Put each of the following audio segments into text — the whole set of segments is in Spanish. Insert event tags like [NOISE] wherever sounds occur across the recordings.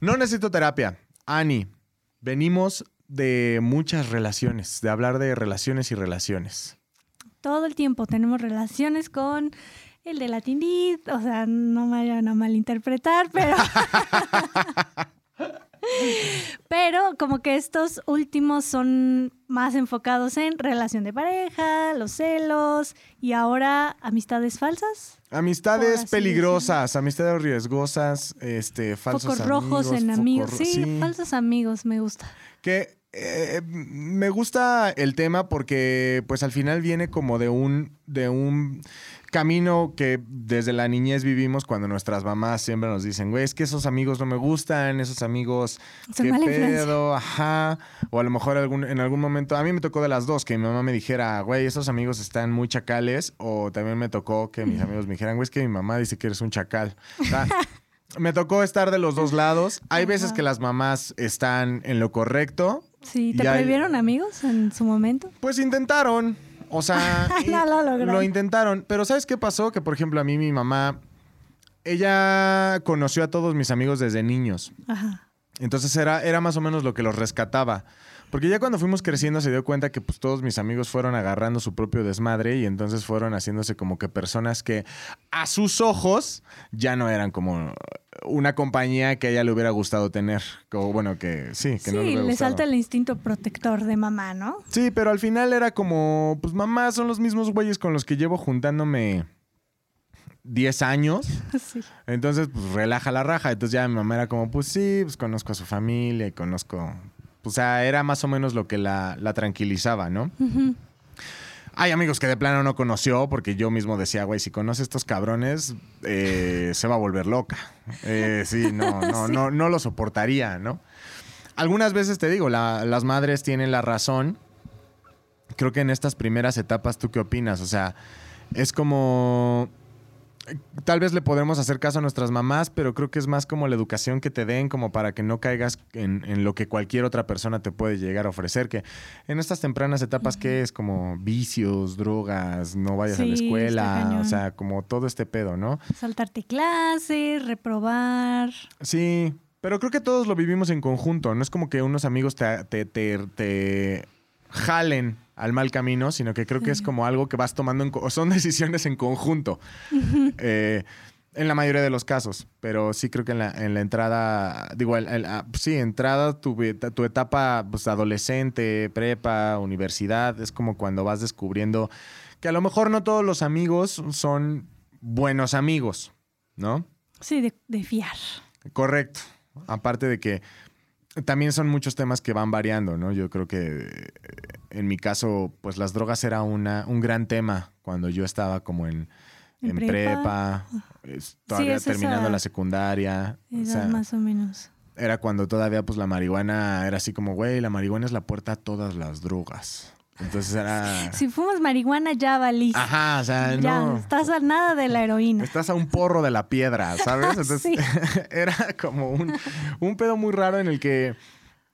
No necesito terapia. Ani, venimos de muchas relaciones, de hablar de relaciones y relaciones. Todo el tiempo tenemos relaciones con el de la tindit, o sea, no me vayan a malinterpretar, pero... [LAUGHS] [LAUGHS] Pero como que estos últimos son más enfocados en relación de pareja, los celos y ahora amistades falsas. Amistades peligrosas, amistades riesgosas, este, falsos Focos rojos en amigos. Sí, falsos amigos, me gusta. Que eh, me gusta el tema porque pues al final viene como de un, de un camino que desde la niñez vivimos cuando nuestras mamás siempre nos dicen, güey, es que esos amigos no me gustan, esos amigos, qué pedo, ajá. O a lo mejor algún, en algún momento, a mí me tocó de las dos, que mi mamá me dijera, güey, esos amigos están muy chacales, o también me tocó que mis amigos me dijeran, güey, es que mi mamá dice que eres un chacal. [LAUGHS] me tocó estar de los dos lados. Hay veces que las mamás están en lo correcto. Sí, ¿te prohibieron amigos en su momento? Pues intentaron. O sea, [LAUGHS] lo, intentaron. Pero ¿sabes qué pasó? Que, por ejemplo, a mí mi mamá, ella conoció a todos mis amigos desde niños. Ajá. Entonces era, era más o menos lo que los rescataba. Porque ya cuando fuimos creciendo se dio cuenta que pues, todos mis amigos fueron agarrando su propio desmadre y entonces fueron haciéndose como que personas que a sus ojos ya no eran como una compañía que a ella le hubiera gustado tener. Como, bueno, que sí, que no le, le salta el instinto protector de mamá, ¿no? Sí, pero al final era como, pues mamá, son los mismos güeyes con los que llevo juntándome 10 años. [LAUGHS] Sí. Entonces, pues relaja la raja. Entonces ya mi mamá era como, pues sí, pues conozco a su familia y conozco... O sea, era más o menos lo que la, tranquilizaba, ¿no? Hay amigos que de plano no conoció porque yo mismo decía, güey, si conoce a estos cabrones, eh, se va a volver loca. Eh, sí, no, [LAUGHS] no, no, no lo soportaría, ¿no? Algunas veces te digo, las madres tienen la razón. Creo que en estas primeras etapas, ¿tú qué opinas? O sea, es como tal vez le podremos hacer caso a nuestras mamás, pero creo que es más como la educación que te den, como para que no caigas en, lo que cualquier otra persona te puede llegar a ofrecer. Que en estas tempranas etapas, ¿qué es? Como vicios, drogas, no vayas a la escuela, o sea, como todo este pedo, ¿no? Saltarte clases, reprobar. Sí, pero creo que todos lo vivimos en conjunto. No es como que unos amigos te, te, te jalen al mal camino, sino que creo que es como algo que vas tomando, en, son [LAUGHS] decisiones en conjunto. Eh, en la mayoría de los casos, pero sí creo que en la, en la entrada, digo, ah, sí, entrada, tu, tu etapa pues, adolescente, prepa, universidad, es como cuando vas descubriendo que a lo mejor no todos los amigos son buenos amigos, ¿no? Sí, de, de fiar. Correcto. Aparte de que también son muchos temas que van variando, ¿no? Yo creo que en mi caso, pues las drogas era una, un gran tema cuando yo estaba como en, en, prepa, todavía terminando la secundaria. más o menos. Era cuando todavía pues la marihuana era así como, güey, la marihuana es la puerta a todas las drogas. Entonces era. Si fumas marihuana, ya valís. Ajá, o sea, ya, Estás a nada de la heroína. Estás a un porro de la piedra, ¿sabes? [LAUGHS] Entonces [LAUGHS] era como un, un pedo muy raro en el que.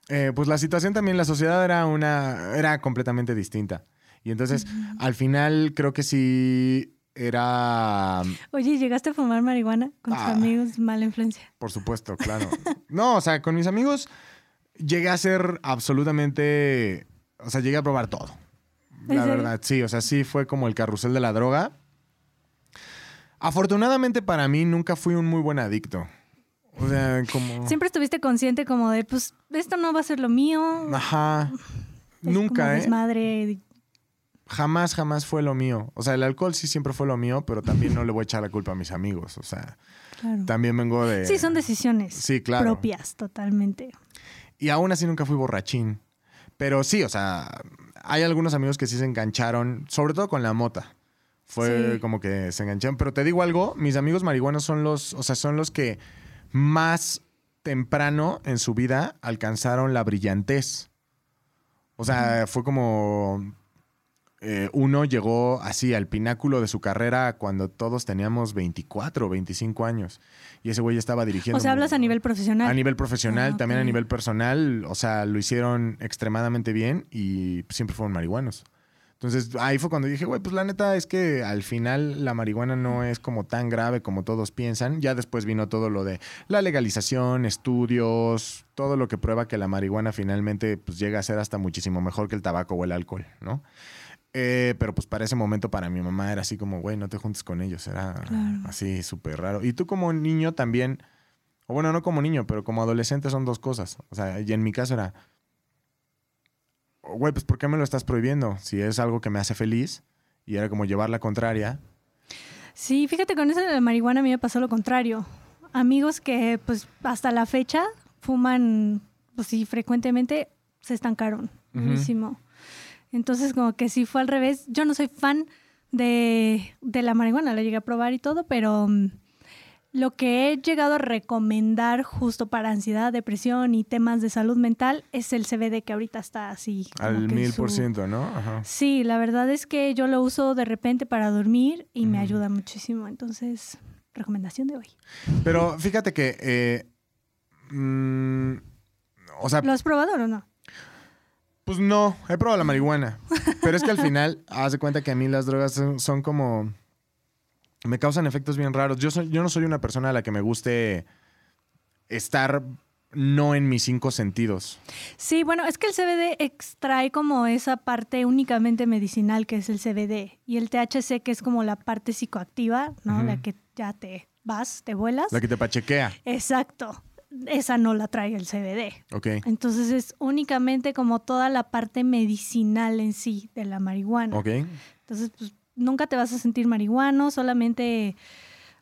Eh, pues la situación también, la sociedad era una. era completamente distinta. Y entonces, al final, creo que sí era. Oye, ¿llegaste a fumar marihuana con tus ah. amigos? Mala influencia. Por supuesto, claro. no, o sea, con mis amigos llegué a ser absolutamente o sea, llegué a probar todo. La verdad, sí. O sea, sí fue como el carrusel de la droga. Afortunadamente para mí nunca fui un muy buen adicto. O sea, como... Siempre estuviste consciente como de, pues, esto no va a ser lo mío. Ajá. nunca, ¿eh? Madre. Jamás, jamás fue lo mío. O sea, el alcohol sí siempre fue lo mío, pero también no le voy a echar la culpa a mis amigos. O sea, también vengo de... Sí, son decisiones sí, claro. propias, totalmente. Y aún así nunca fui borrachín. Pero sí, o sea, hay algunos amigos que sí se engancharon, sobre todo con la mota. Fue como que se engancharon. Pero te digo algo, mis amigos marihuanos son los, o sea, son los que más temprano en su vida alcanzaron la brillantez. O sea, fue como eh, uno llegó así al pináculo de su carrera cuando todos teníamos 24 o 25 años. Y ese güey estaba dirigiendo. O sea, hablas a nivel profesional. A nivel profesional, ah, también a nivel personal. O sea, lo hicieron extremadamente bien y siempre fueron marihuanos. Entonces ahí fue cuando dije, güey, pues la neta es que al final la marihuana no es como tan grave como todos piensan. Ya después vino todo lo de la legalización, estudios, todo lo que prueba que la marihuana finalmente pues llega a ser hasta muchísimo mejor que el tabaco o el alcohol, ¿no? Eh, pero pues para ese momento para mi mamá era así como, güey, no te juntes con ellos, era así súper raro. Y tú como niño también, o bueno, no como niño, pero como adolescente son dos cosas. O sea, y en mi caso era, güey, pues ¿por qué me lo estás prohibiendo? Si es algo que me hace feliz y era como llevar la contraria. Sí, fíjate, con eso de la marihuana a mí me pasó lo contrario. Amigos que pues hasta la fecha fuman, pues sí, frecuentemente se estancaron. Buenísimo. Entonces, como que sí fue al revés. Yo no soy fan de, la marihuana, la llegué a probar y todo, pero mm, lo que he llegado a recomendar justo para ansiedad, depresión y temas de salud mental es el CBD que ahorita está así. Al mil por ciento, ¿no? Sí, la verdad es que yo lo uso de repente para dormir y me ayuda muchísimo. Entonces, recomendación de hoy. Pero fíjate que, eh, mm, o sea... ¿Lo has probado o no? Pues no, he probado la marihuana. Pero es que al final, [LAUGHS] haz de cuenta que a mí las drogas son, como. Me causan efectos bien raros. Yo, soy, yo no soy una persona a la que me guste estar no en mis cinco sentidos. Sí, bueno, es que el CBD extrae como esa parte únicamente medicinal que es el CBD y el THC que es como la parte psicoactiva, ¿no? La que ya te vas, te vuelas. La que te pachequea. Exacto esa no la trae el CBD. Ok. Entonces es únicamente como toda la parte medicinal en sí de la marihuana. Ok. Entonces, pues nunca te vas a sentir marihuano, solamente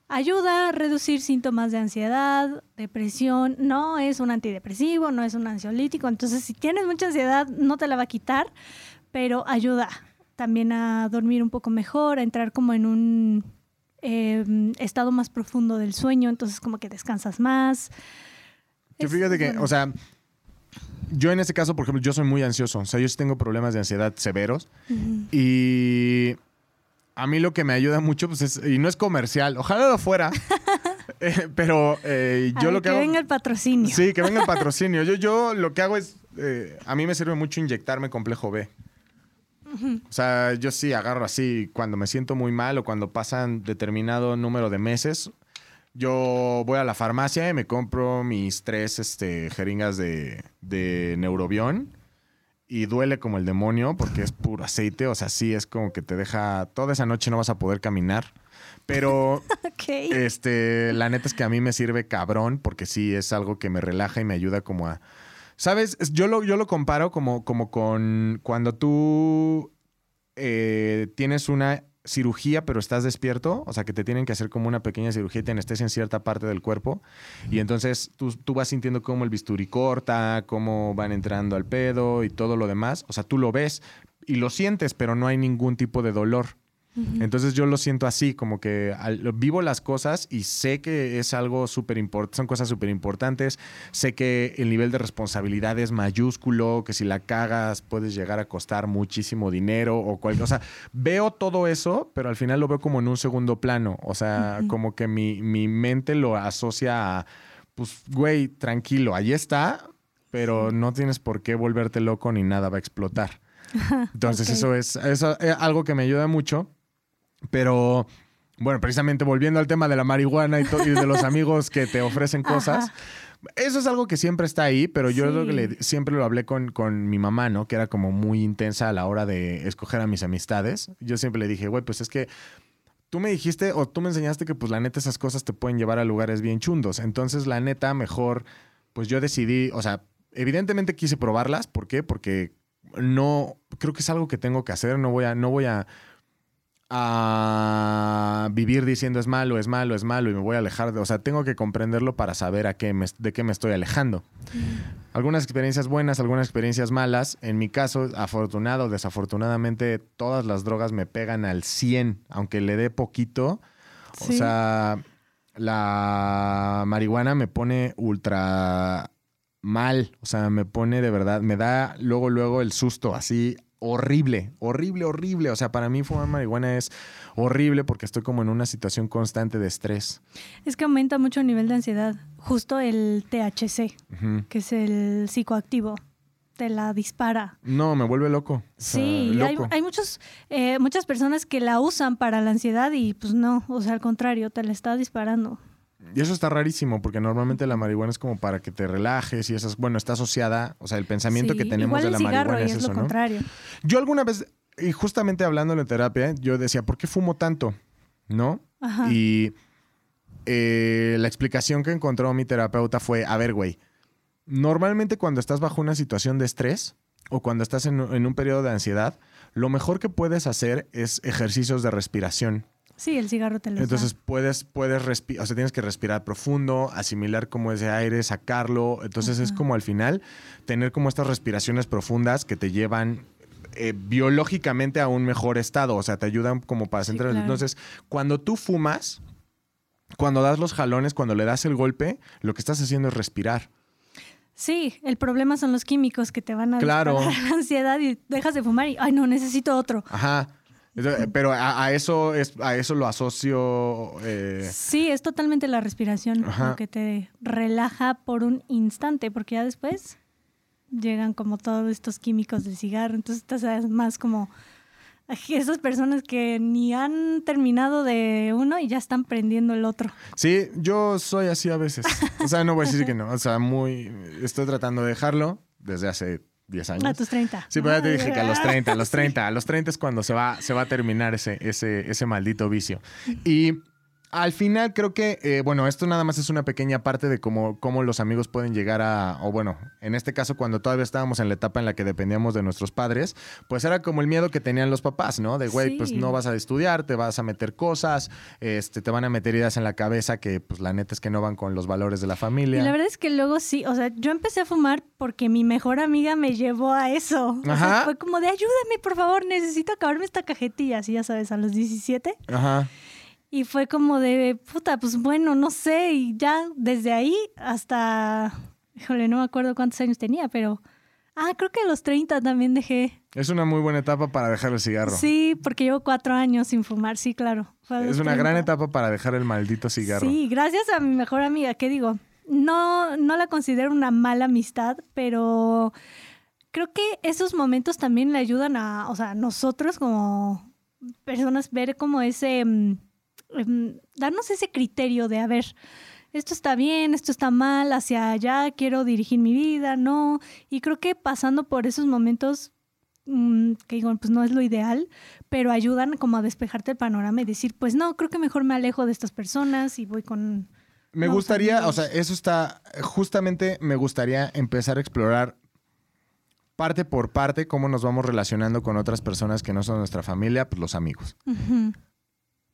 ayuda a reducir síntomas de ansiedad, depresión. No es un antidepresivo, no es un ansiolítico. Entonces, si tienes mucha ansiedad, no te la va a quitar, pero ayuda también a dormir un poco mejor, a entrar como en un em, estado más profundo del sueño, entonces como que descansas más. Que fíjate que, o sea, yo en este caso, por ejemplo, yo soy muy ansioso. O sea, yo sí tengo problemas de ansiedad severos. Y a mí lo que me ayuda mucho, pues es, y no es comercial, ojalá lo fuera. [LAUGHS] Eh, pero eh, yo lo que, que venga el patrocinio. Sí, que venga el [LAUGHS] patrocinio. Yo, yo lo que hago es, eh, a mí me sirve mucho inyectarme complejo B. O sea, yo sí agarro así cuando me siento muy mal o cuando pasan determinado número de meses yo voy a la farmacia y me compro mis tres este, jeringas de, de Neurobión y duele como el demonio porque es puro aceite. O sea, sí es como que te deja. Toda esa noche no vas a poder caminar. Pero [LAUGHS] este, la neta es que a mí me sirve cabrón porque sí es algo que me relaja y me ayuda como a. ¿Sabes? Yo lo, yo lo comparo como, como con cuando tú eh, tienes una cirugía, pero estás despierto, o sea, que te tienen que hacer como una pequeña cirugía y te en cierta parte del cuerpo. Y entonces tú, tú, vas sintiendo cómo el bisturí corta, cómo van entrando al pedo y todo lo demás. O sea, tú lo ves y lo sientes, pero no hay ningún tipo de dolor. Entonces yo lo siento así, como que vivo las cosas y sé que es algo súper importante, son cosas súper importantes, sé que el nivel de responsabilidad es mayúsculo, que si la cagas puedes llegar a costar muchísimo dinero o cualquier cosa. Veo todo eso, pero al final lo veo como en un segundo plano, o sea, como que mi, mi mente lo asocia a, pues, güey, tranquilo, ahí está, pero no tienes por qué volverte loco ni nada va a explotar. [LAUGHS] Entonces eso es, eso es algo que me ayuda mucho. Pero, bueno, precisamente volviendo al tema de la marihuana y, de los [LAUGHS] amigos que te ofrecen cosas. Eso es algo que siempre está ahí, pero yo siempre lo hablé con, con, mi mamá, ¿no? Que era como muy intensa a la hora de escoger a mis amistades. Yo siempre le dije, güey, pues es que tú me dijiste o tú me enseñaste que pues la neta esas cosas te pueden llevar a lugares bien chundos. Entonces la neta mejor, pues yo decidí, o sea, evidentemente quise probarlas. ¿Por qué? Porque no, creo que es algo que tengo que hacer. No voy a, no voy a a vivir diciendo es malo, es malo, es malo y me voy a alejar de, o sea, tengo que comprenderlo para saber a qué de qué me estoy alejando. Algunas experiencias buenas, algunas experiencias malas. En mi caso, afortunado, desafortunadamente, todas las drogas me pegan al 100, aunque le dé poquito. O sea, la marihuana me pone ultra mal, o sea, me pone de verdad, me da luego, luego el susto así horrible, horrible, horrible. O sea, para mí fumar marihuana es horrible porque estoy como en una situación constante de estrés. Es que aumenta mucho el nivel de ansiedad. Justo el THC, que es el psicoactivo. te la dispara. No, me vuelve loco. sí, hay, muchos, eh, muchas personas que la usan para la ansiedad y pues no, o sea, al contrario, te la está disparando. Y eso está rarísimo, porque normalmente la marihuana es como para que te relajes y esas, bueno, está asociada, o sea, el pensamiento que tenemos de la marihuana es, eso, lo contrario. Yo alguna vez, y justamente hablando de terapia, yo decía, ¿por qué fumo tanto? ¿No? Y eh, la explicación que encontró mi terapeuta fue, a ver, güey, normalmente cuando estás bajo una situación de estrés o cuando estás en, en un periodo de ansiedad, lo mejor que puedes hacer es ejercicios de respiración. Sí, el cigarro te lo Entonces puedes, puedes respirar, o sea, tienes que respirar profundo, asimilar como ese aire, sacarlo. Entonces es como al final tener como estas respiraciones profundas que te llevan eh, biológicamente a un mejor estado. O sea, te ayudan como para centrar. Entonces, cuando tú fumas, cuando das los jalones, cuando le das el golpe, lo que estás haciendo es respirar. Sí, el problema son los químicos que te van a claro. [LAUGHS] la ansiedad y dejas de fumar y, ay, no, necesito otro. Ajá. Pero a, eso es a eso lo asocio. Eh, sí, es totalmente la respiración lo que te relaja por un instante, porque ya después llegan como todos estos químicos del cigarro. Entonces estás más como esas personas que ni han terminado de uno y ya están prendiendo el otro. Sí, yo soy así a veces. O sea, no voy a decir que no. O sea, muy. Estoy tratando de dejarlo desde hace 10 años. A tus 30. Sí, pero ya te dije que a los 30, a los 30, a los 30 es cuando se va, se va a terminar ese, ese, ese maldito vicio. Y al final creo que, eh, bueno, esto nada más es una pequeña parte de cómo, cómo los amigos pueden llegar a, o bueno, en este caso cuando todavía estábamos en la etapa en la que dependíamos de nuestros padres, pues era como el miedo que tenían los papás, ¿no? De, güey, pues no vas a estudiar, te vas a meter cosas, este, te van a meter ideas en la cabeza que pues la neta es que no van con los valores de la familia. Y la verdad es que luego sí, o sea, yo empecé a fumar porque mi mejor amiga me llevó a eso. Ajá. fue como de, ayúdame, por favor, necesito acabarme esta cajetilla, así ya sabes, a los 17. Ajá. Y fue como de, puta, pues bueno, no sé. Y ya desde ahí hasta, híjole, no me acuerdo cuántos años tenía, pero... Ah, creo que a los 30 también dejé. Es una muy buena etapa para dejar el cigarro. Sí, porque llevo cuatro años sin fumar, sí, claro. Es una gran etapa para dejar el maldito cigarro. Sí, gracias a mi mejor amiga, ¿qué digo? No, no la considero una mala amistad, pero creo que esos momentos también le ayudan a, o sea, nosotros como personas ver como ese mm, Em, darnos ese criterio de, a ver, esto está bien, esto está mal, hacia allá quiero dirigir mi vida, no. Y creo que pasando por esos momentos, mm, que digo, pues no es lo ideal, pero ayudan como a despejarte el panorama y decir, pues no, creo que mejor me alejo de estas personas y voy con... Me gustaría, o sea, eso está, justamente me gustaría empezar a explorar parte por parte cómo nos vamos relacionando con otras personas que no son nuestra familia, pues los amigos.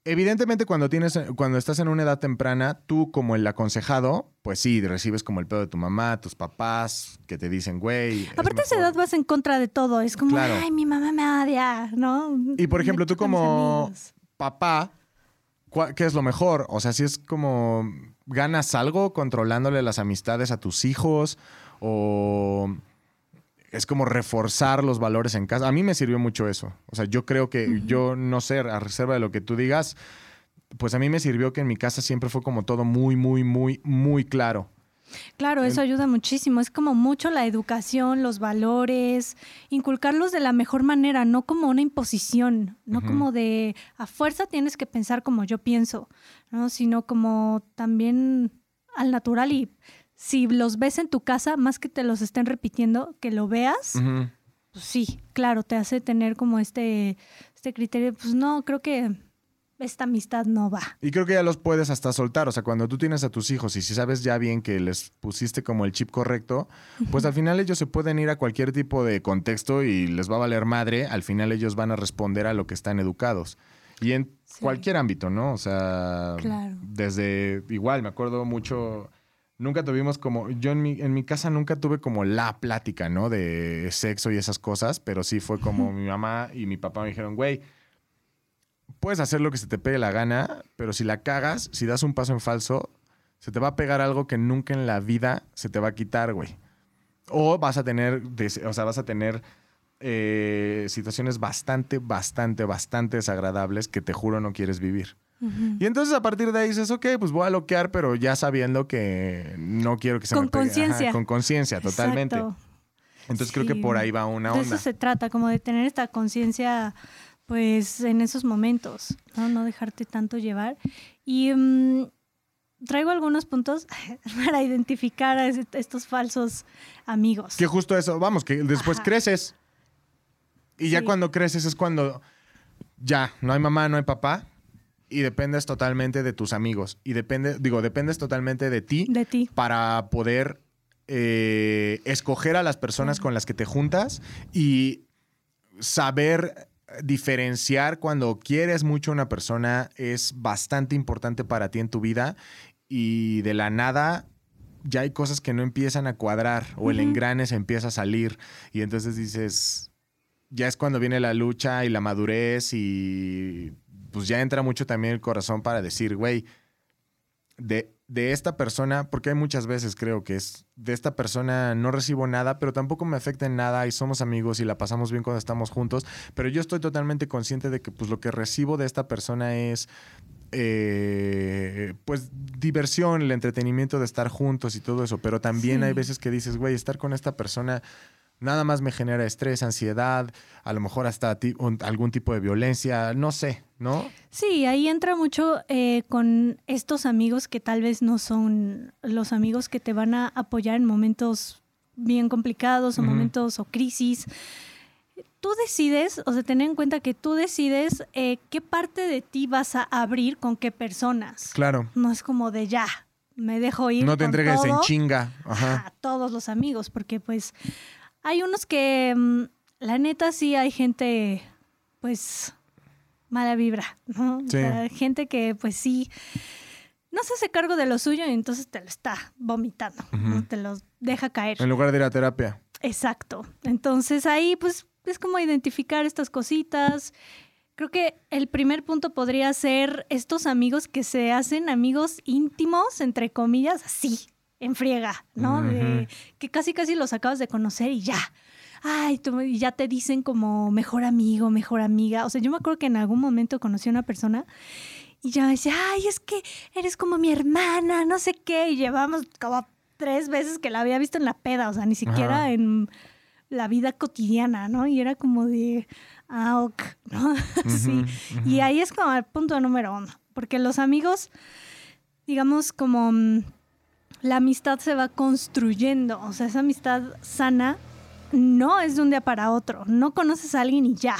Evidentemente, cuando tienes, cuando estás en una edad temprana, tú como el aconsejado, pues sí, recibes como el pedo de tu mamá, tus papás, que te dicen, güey. Aparte, a esa edad vas en contra de todo. Es como, ay, mi mamá me odia, ¿no? Y por ejemplo, tú como papá, ¿qué es lo mejor? O sea, si es como ganas algo controlándole las amistades a tus hijos o es como reforzar los valores en casa. A mí me sirvió mucho eso. O sea, yo creo que yo no sé, a reserva de lo que tú digas, pues a mí me sirvió que en mi casa siempre fue como todo muy, muy, muy, muy claro. Claro, eso ayuda muchísimo. Es como mucho la educación, los valores, inculcarlos de la mejor manera, no como una imposición, no como de a fuerza tienes que pensar como yo pienso, ¿no? sino como también al natural y si los ves en tu casa, más que te los estén repitiendo, que lo veas, pues sí, claro, te hace tener como este, este criterio, pues no, creo que esta amistad no va. Y creo que ya los puedes hasta soltar, o sea, cuando tú tienes a tus hijos y si sabes ya bien que les pusiste como el chip correcto, pues al final ellos se pueden ir a cualquier tipo de contexto y les va a valer madre, al final ellos van a responder a lo que están educados. Y en cualquier ámbito, ¿no? O sea, desde igual, me acuerdo mucho nunca tuvimos como, yo en mi, en mi casa nunca tuve como la plática, ¿no? De sexo y esas cosas, pero sí fue como mi mamá y mi papá me dijeron, güey, puedes hacer lo que se te pegue la gana, pero si la cagas, si das un paso en falso, se te va a pegar algo que nunca en la vida se te va a quitar, güey. O vas a tener, o sea, vas a tener eh, situaciones bastante, bastante, bastante desagradables que te juro no quieres vivir. Y entonces a partir de ahí dices, ok, pues voy a bloquear, pero ya sabiendo que no quiero que se con me conciencia. Con conciencia, totalmente. Entonces creo que por ahí va una onda. De eso se trata, como de tener esta conciencia, pues, en esos momentos, ¿no? No dejarte tanto llevar. Y mm, traigo algunos puntos [LAUGHS] para identificar a estos falsos amigos. Que justo eso, vamos, que después creces. Y ya cuando creces es cuando ya no hay mamá, no hay papá. Y dependes totalmente de tus amigos. Y depende, digo, dependes totalmente de ti. De ti. Para poder eh, escoger a las personas con las que te juntas y saber diferenciar cuando quieres mucho a una persona es bastante importante para ti en tu vida y de la nada ya hay cosas que no empiezan a cuadrar o el engrane se empieza a salir y entonces dices, ya es cuando viene la lucha y la madurez y pues ya entra mucho también el corazón para decir, güey, de, de esta persona, porque hay muchas veces creo que es, de esta persona no recibo nada, pero tampoco me afecta en nada y somos amigos y la pasamos bien cuando estamos juntos, pero yo estoy totalmente consciente de que pues lo que recibo de esta persona es eh, pues diversión, el entretenimiento de estar juntos y todo eso, pero también hay veces que dices, güey, estar con esta persona nada más me genera estrés, ansiedad, a lo mejor hasta algún tipo de violencia, no sé, ¿no? Sí, ahí entra mucho eh, con estos amigos que tal vez no son los amigos que te van a apoyar en momentos bien complicados o momentos o crisis. Tú decides, o sea, ten en cuenta que tú decides eh, qué parte de ti vas a abrir con qué personas. Claro. No es como de ya, me dejo ir. No te entregues en chinga. A todos los amigos, porque pues hay unos que, mm, la neta, sí hay gente, pues, mala vibra, ¿no? gente que, pues sí, no se hace cargo de lo suyo y entonces te lo está vomitando, te lo deja caer. En lugar de ir a terapia. Exacto. Entonces ahí, pues, es como identificar estas cositas. Creo que el primer punto podría ser estos amigos que se hacen amigos íntimos, entre comillas, así, en friega, ¿no? De que casi casi los acabas de conocer y ya. Ay, tú, y ya te dicen como mejor amigo, mejor amiga. O sea, yo me acuerdo que en algún momento conocí a una persona y ya me decía, ay, es que eres como mi hermana, no sé qué. Y llevamos como tres veces que la había visto en la peda, o sea, ni siquiera en la vida cotidiana, ¿no? Y era como de, ah, ok, ¿no? [LAUGHS] sí. Y ahí es como el punto número uno, porque los amigos, digamos, como mm, la amistad se va construyendo, o sea, esa amistad sana no es de un día para otro, no conoces a alguien y ya.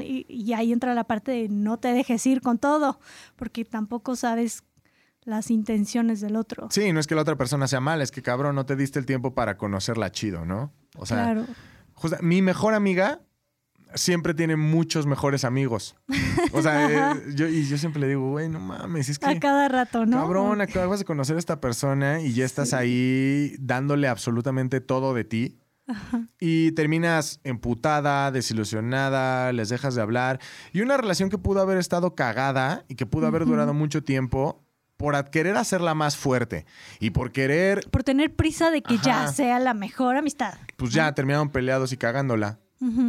y, ahí entra la parte de no te dejes ir con todo, porque tampoco sabes las intenciones del otro. Sí, no es que la otra persona sea mala, es que cabrón, no te diste el tiempo para conocerla chido, ¿no? O sea, claro. mi mejor amiga siempre tiene muchos mejores amigos. O sea, [LAUGHS] eh, yo, y yo siempre le digo, güey, no mames, es que... A cada rato, ¿no? Cabrón, acabas de conocer a esta persona y ya estás ahí dándole absolutamente todo de ti. Y terminas emputada, desilusionada, les dejas de hablar. Y una relación que pudo haber estado cagada y que pudo haber durado mucho tiempo por querer hacerla más fuerte y por querer... Por tener prisa de que ya sea la mejor amistad. Pues ya terminaron peleados y cagándola.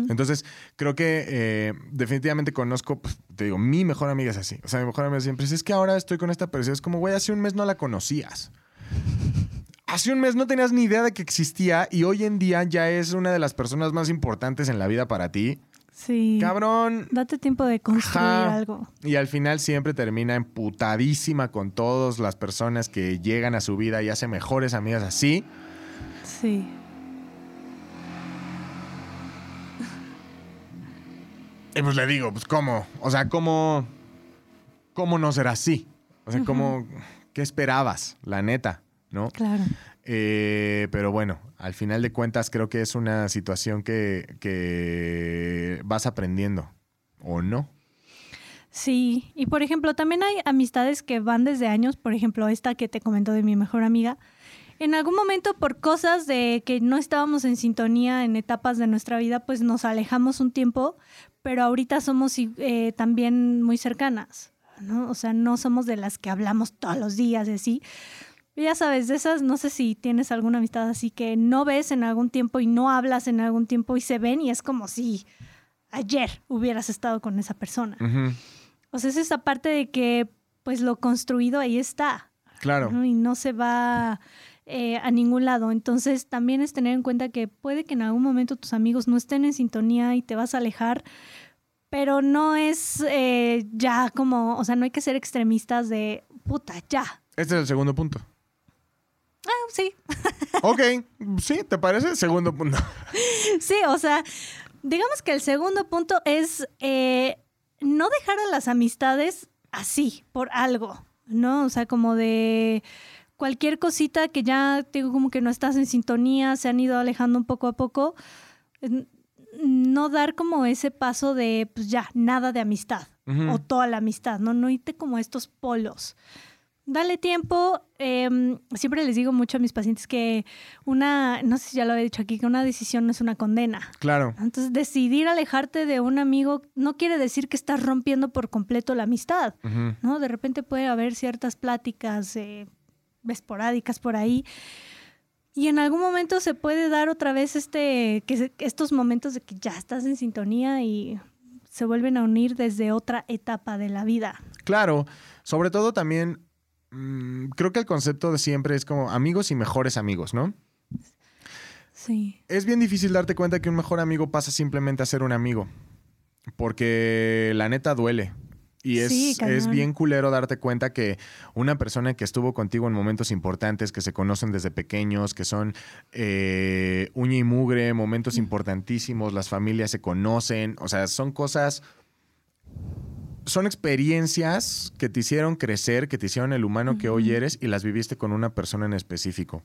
Entonces, creo que eh, definitivamente conozco, pues, te digo, mi mejor amiga es así. O sea, mi mejor amiga siempre es que ahora estoy con esta persona. Es como, güey, hace un mes no la conocías. Hace un mes no tenías ni idea de que existía y hoy en día ya es una de las personas más importantes en la vida para ti. Sí. Cabrón. Date tiempo de construir algo. Y al final siempre termina emputadísima con todas las personas que llegan a su vida y hace mejores amigas así. Sí. Y pues le digo, pues cómo, o sea, cómo, cómo no será así. O sea, cómo, ¿qué esperabas? La neta, ¿no? Claro. Eh, pero bueno, al final de cuentas creo que es una situación que, que vas aprendiendo, ¿o no? Sí, y por ejemplo, también hay amistades que van desde años, por ejemplo, esta que te comento de mi mejor amiga. En algún momento, por cosas de que no estábamos en sintonía en etapas de nuestra vida, pues nos alejamos un tiempo, pero ahorita somos eh, también muy cercanas, ¿no? O sea, no somos de las que hablamos todos los días, así, ya sabes, de esas, no sé si tienes alguna amistad así que no ves en algún tiempo y no hablas en algún tiempo y se ven y es como si ayer hubieras estado con esa persona. O sea, es esa parte de que pues lo construido ahí está. Claro. Y no se va eh, a ningún lado. Entonces también es tener en cuenta que puede que en algún momento tus amigos no estén en sintonía y te vas a alejar, pero no es eh, ya como, o sea, no hay que ser extremistas de puta, ya. Este es el segundo punto. Ah, sí. [LAUGHS] ok, sí, ¿te parece? Segundo punto. sí, o sea, digamos que el segundo punto es eh, no dejar a las amistades así, por algo, ¿no? O sea, como de cualquier cosita que ya digo como que no estás en sintonía, se han ido alejando un poco a poco, no dar como ese paso de, pues ya, nada de amistad o toda la amistad, ¿no? No irte como estos polos. Dale tiempo. Em, siempre les digo mucho a mis pacientes que una, no sé si ya lo he dicho aquí, que una decisión no es una condena. Claro. Entonces, decidir alejarte de un amigo no quiere decir que estás rompiendo por completo la amistad, ¿no? De repente puede haber ciertas pláticas eh, esporádicas por ahí. Y en algún momento se puede dar otra vez este, que, estos momentos de que ya estás en sintonía y se vuelven a unir desde otra etapa de la vida. Claro, sobre todo también Mm, creo que el concepto de siempre es como amigos y mejores amigos, ¿no? Sí. Es bien difícil darte cuenta que un mejor amigo pasa simplemente a ser un amigo. Porque la neta duele. Y es, es, bien culero darte cuenta que una persona que estuvo contigo en momentos importantes, que se conocen desde pequeños, que son eh, uña y mugre, momentos importantísimos, las familias se conocen, o sea, son cosas son experiencias que te hicieron crecer, que te hicieron el humano que hoy eres y las viviste con una persona en específico.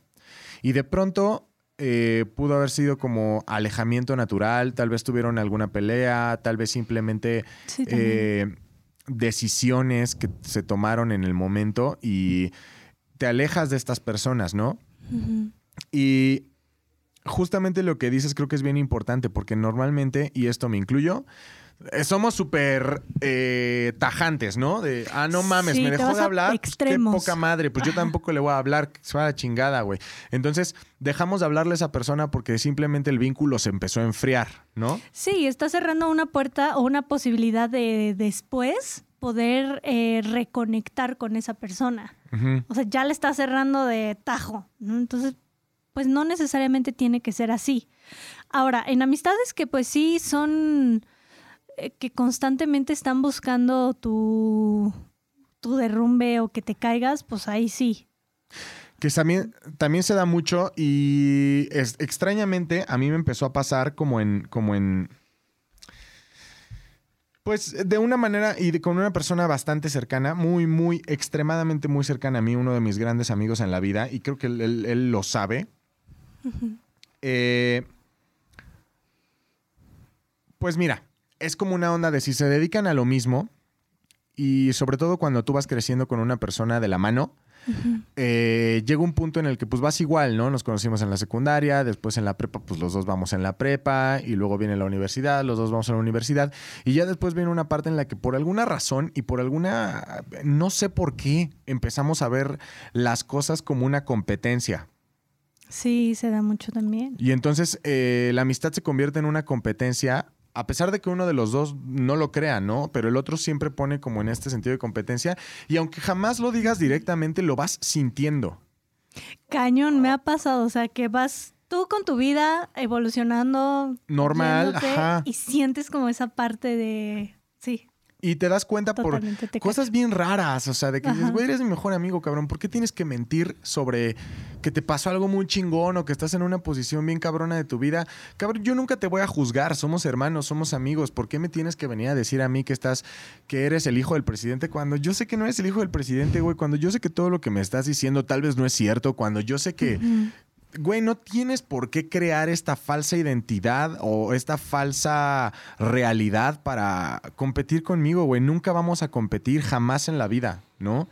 Y de pronto eh, pudo haber sido como alejamiento natural, tal vez tuvieron alguna pelea, tal vez simplemente eh, decisiones que se tomaron en el momento y te alejas de estas personas, ¿no? Y justamente lo que dices creo que es bien importante porque normalmente, y esto me incluyo, somos súper eh, tajantes, ¿no? De, ah, no mames, me dejó de hablar. Pues, qué poca madre. Pues yo tampoco le voy a hablar. Se va a la chingada, güey. Entonces, dejamos de hablarle a esa persona porque simplemente el vínculo se empezó a enfriar, ¿no? Sí, está cerrando una puerta o una posibilidad de después poder eh, reconectar con esa persona. O sea, ya le está cerrando de tajo, ¿no? Entonces, pues no necesariamente tiene que ser así. Ahora, en amistades que pues sí son eh, que constantemente están buscando tu, tu derrumbe o que te caigas, pues ahí sí. Que también, también se da mucho y extrañamente a mí me empezó a pasar como en, como en, pues de una manera y con una persona bastante cercana, muy, muy, extremadamente muy cercana a mí, uno de mis grandes amigos en la vida, y creo que él, lo sabe. Eh, pues mira, es como una onda de si se dedican a lo mismo y sobre todo cuando tú vas creciendo con una persona de la mano, eh, llega un punto en el que pues vas igual, ¿no? Nos conocimos en la secundaria, después en la prepa, pues los dos vamos en la prepa y luego viene la universidad, los dos vamos a la universidad y ya después viene una parte en la que por alguna razón y por alguna, no sé por qué, empezamos a ver las cosas como una competencia. Sí, se da mucho también. Y entonces eh, la amistad se convierte en una competencia a pesar de que uno de los dos no lo crea, ¿no? Pero el otro siempre pone como en este sentido de competencia y aunque jamás lo digas directamente, lo vas sintiendo. Cañón, me ha pasado, o sea, que vas tú con tu vida evolucionando normal, ajá. y sientes como esa parte de. Y te das cuenta por cosas bien raras, o sea, de que dices, güey, eres mi mejor amigo, cabrón, ¿por qué tienes que mentir sobre que te pasó algo muy chingón o que estás en una posición bien cabrona de tu vida? Cabrón, yo nunca te voy a juzgar, somos hermanos, somos amigos, ¿por qué me tienes que venir a decir a mí que estás, que eres el hijo del presidente cuando yo sé que no eres el hijo del presidente, güey, cuando yo sé que todo lo que me estás diciendo tal vez no es cierto, cuando yo sé que güey, no tienes por qué crear esta falsa identidad o esta falsa realidad para competir conmigo, güey. Nunca vamos a competir jamás en la vida, ¿no?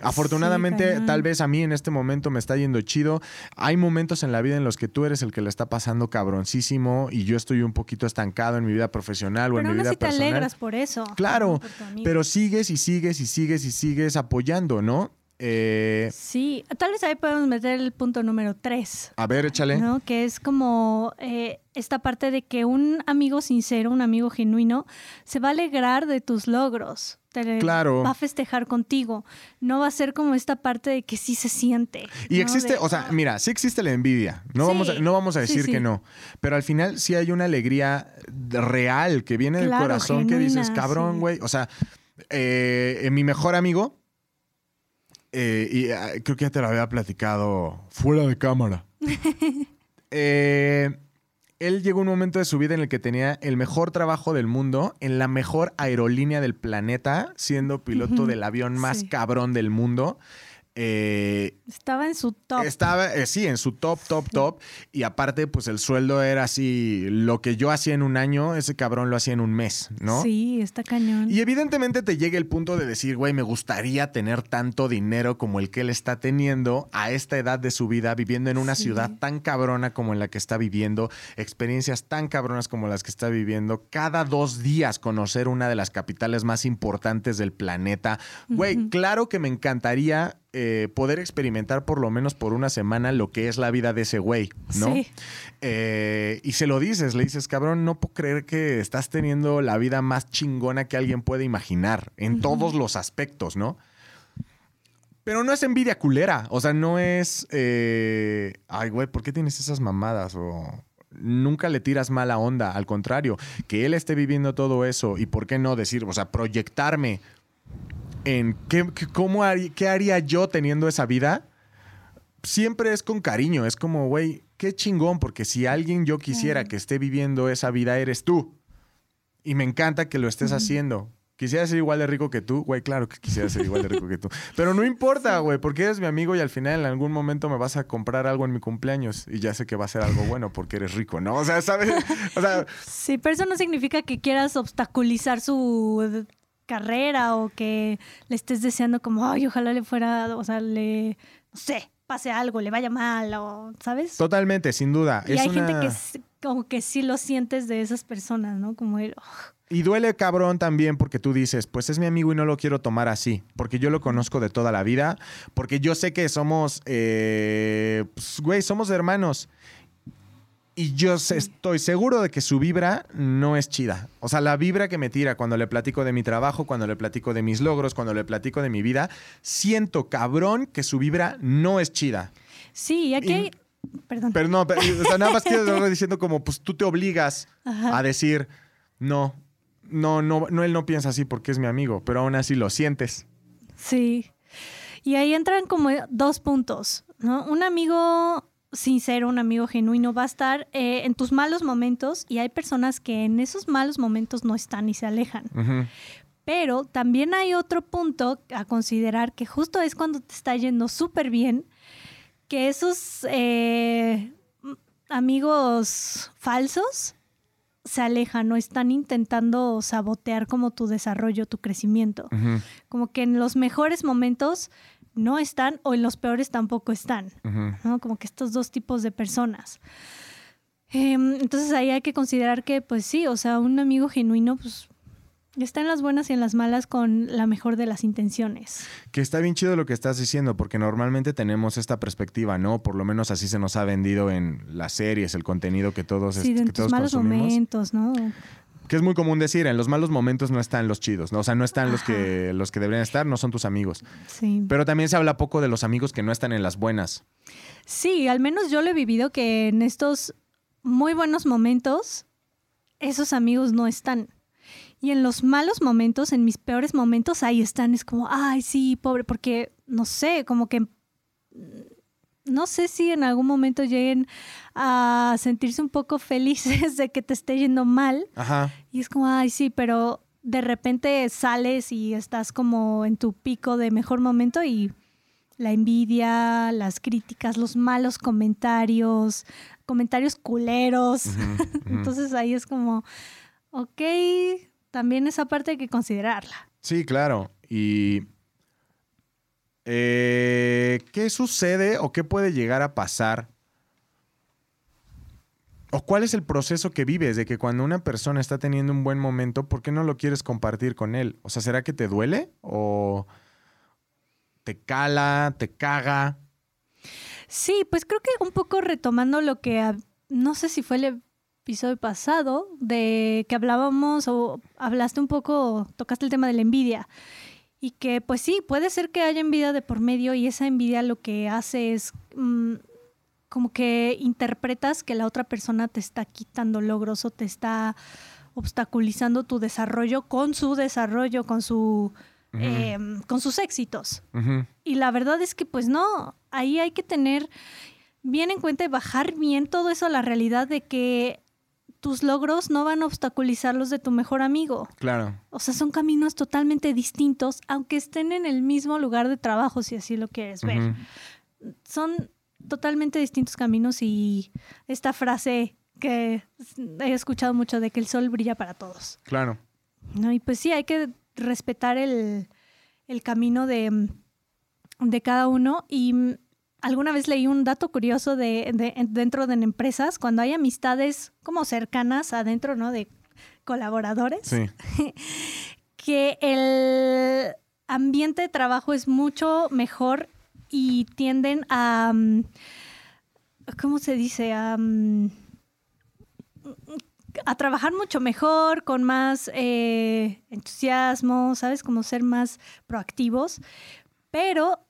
Afortunadamente, tal vez a mí en este momento me está yendo chido. Hay momentos en la vida en los que tú eres el que le está pasando cabroncísimo y yo estoy un poquito estancado en mi vida profesional o en mi vida personal. te alegras por eso. Claro, pero sigues y sigues y sigues y sigues apoyando, ¿no? Eh, sí, tal vez ahí podemos meter el punto número tres. A ver, échale. ¿no? Que es como eh, esta parte de que un amigo sincero, un amigo genuino, se va a alegrar de tus logros. va a festejar contigo. No va a ser como esta parte de que sí se siente. Y existe, o sea, mira, sí existe la envidia. No, vamos, a, no vamos a decir que no. Pero al final sí hay una alegría real que viene del corazón que dices, cabrón, güey. O sea, eh, mi mejor amigo, eh, y ah, creo que ya te lo había platicado fuera de cámara. [LAUGHS] eh, él llegó un momento de su vida en el que tenía el mejor trabajo del mundo en la mejor aerolínea del planeta, siendo piloto del avión más cabrón del mundo. Eh, estaba en su top. Estaba, eh, sí, en su top, top, top. Y aparte, pues el sueldo era así, lo que yo hacía en un año, ese cabrón lo hacía en un mes, ¿no? Sí, está cañón. Y evidentemente te llega el punto de decir, güey, me gustaría tener tanto dinero como el que él está teniendo a esta edad de su vida, viviendo en una ciudad tan cabrona como en la que está viviendo, experiencias tan cabronas como las que está viviendo, cada dos días conocer una de las capitales más importantes del planeta. Güey, claro que me encantaría eh, poder experimentar por lo menos por una semana lo que es la vida de ese güey, ¿no? Sí. Eh, y se lo dices, le dices, cabrón, no puedo creer que estás teniendo la vida más chingona que alguien puede imaginar, en todos los aspectos, ¿no? Pero no es envidia culera, o sea, no es, eh, ay, güey, ¿por qué tienes esas mamadas? O nunca le tiras mala onda, al contrario, que él esté viviendo todo eso y por qué no decir, o sea, proyectarme en qué, cómo qué haría yo teniendo esa vida, siempre es con cariño. Es como, güey, qué chingón, porque si alguien yo quisiera que esté viviendo esa vida, eres tú. Y me encanta que lo estés haciendo. Quisiera ser igual de rico que tú, güey, claro que quisiera ser igual de rico que tú. Pero no importa, güey, porque eres mi amigo y al final en algún momento me vas a comprar algo en mi cumpleaños y ya sé que va a ser algo bueno porque eres rico, ¿no? O sea, ¿sabes? O sea, sí, pero eso no significa que quieras obstaculizar su carrera o que le estés deseando como, ay, ojalá le fuera, o sea, le, no sé, pase algo, le vaya mal, o, ¿sabes? Totalmente, sin duda. Y hay gente que como que sí lo sientes de esas personas, ¿no? Como el... Y duele cabrón también porque tú dices, pues es mi amigo y no lo quiero tomar así, porque yo lo conozco de toda la vida, porque yo sé que somos, eh, pues, güey, somos hermanos. Y yo estoy seguro de que su vibra no es chida. O sea, la vibra que me tira cuando le platico de mi trabajo, cuando le platico de mis logros, cuando le platico de mi vida, siento cabrón que su vibra no es chida. Sí, aquí hay... Perdón. Pero no, o sea, nada más quiero [LAUGHS] diciendo como, pues tú te obligas a decir, no, no, no, no, él no piensa así porque es mi amigo, pero aún así lo sientes. Sí. Y ahí entran como dos puntos, ¿no? Un amigo sincero, un amigo genuino, va a estar eh, en tus malos momentos y hay personas que en esos malos momentos no están y se alejan. Pero también hay otro punto a considerar que justo es cuando te está yendo súper bien, que esos eh, amigos falsos se alejan o están intentando sabotear como tu desarrollo, tu crecimiento. Como que en los mejores momentos no están o en los peores tampoco están, ¿no? Como que estos dos tipos de personas. Em, entonces ahí hay que considerar que, pues sí, o sea, un amigo genuino, pues está en las buenas y en las malas con la mejor de las intenciones. Que está bien chido lo que estás diciendo, porque normalmente tenemos esta perspectiva, ¿no? Por lo menos así se nos ha vendido en las series, el contenido que todos Sí, en tus malos momentos, ¿no? Que es muy común decir, en los malos momentos no están los chidos, ¿no? O sea, no están los que, los que deberían estar, no son tus amigos. Sí. Pero también se habla poco de los amigos que no están en las buenas. Sí, al menos yo lo he vivido que en estos muy buenos momentos, esos amigos no están. Y en los malos momentos, en mis peores momentos, ahí están. Es como, ay, sí, pobre, porque, no sé, como que no sé si en algún momento lleguen a sentirse un poco felices [LAUGHS] de que te esté yendo mal. Ajá. Y es como, ay, sí, pero de repente sales y estás como en tu pico de mejor momento y la envidia, las críticas, los malos comentarios, comentarios culeros. [LAUGHS] Entonces ahí es como, ok, también esa parte hay que considerarla. Sí, claro. Y eh, ¿Qué sucede o qué puede llegar a pasar? ¿O cuál es el proceso que vives de que cuando una persona está teniendo un buen momento, ¿por qué no lo quieres compartir con él? O sea, ¿será que te duele? ¿O te cala, te caga? Sí, pues creo que un poco retomando lo que, no sé si fue el episodio pasado de que hablábamos o hablaste un poco, tocaste el tema de la envidia. Y que pues sí, puede ser que haya envidia de por medio y esa envidia lo que hace es mm, como que interpretas que la otra persona te está quitando logros o te está obstaculizando tu desarrollo con su desarrollo, con su em, con sus éxitos. Y la verdad es que pues no, ahí hay que tener bien en cuenta y bajar bien todo eso a la realidad de que tus logros no van a obstaculizar los de tu mejor amigo. Claro. O sea, son caminos totalmente distintos, aunque estén en el mismo lugar de trabajo, si así lo quieres ver. Son totalmente distintos caminos y esta frase que he escuchado mucho de que el sol brilla para todos. Claro. ¿No? Y pues sí, hay que respetar el, camino de, de, cada uno. Y alguna vez leí un dato curioso de, dentro de empresas, cuando hay amistades como cercanas adentro, ¿no? De colaboradores. Sí. [LAUGHS] que el ambiente de trabajo es mucho mejor y tienden a, mm, ¿cómo se dice? A, mm, a trabajar mucho mejor, con más eh, entusiasmo, ¿sabes? Como ser más proactivos. Pero,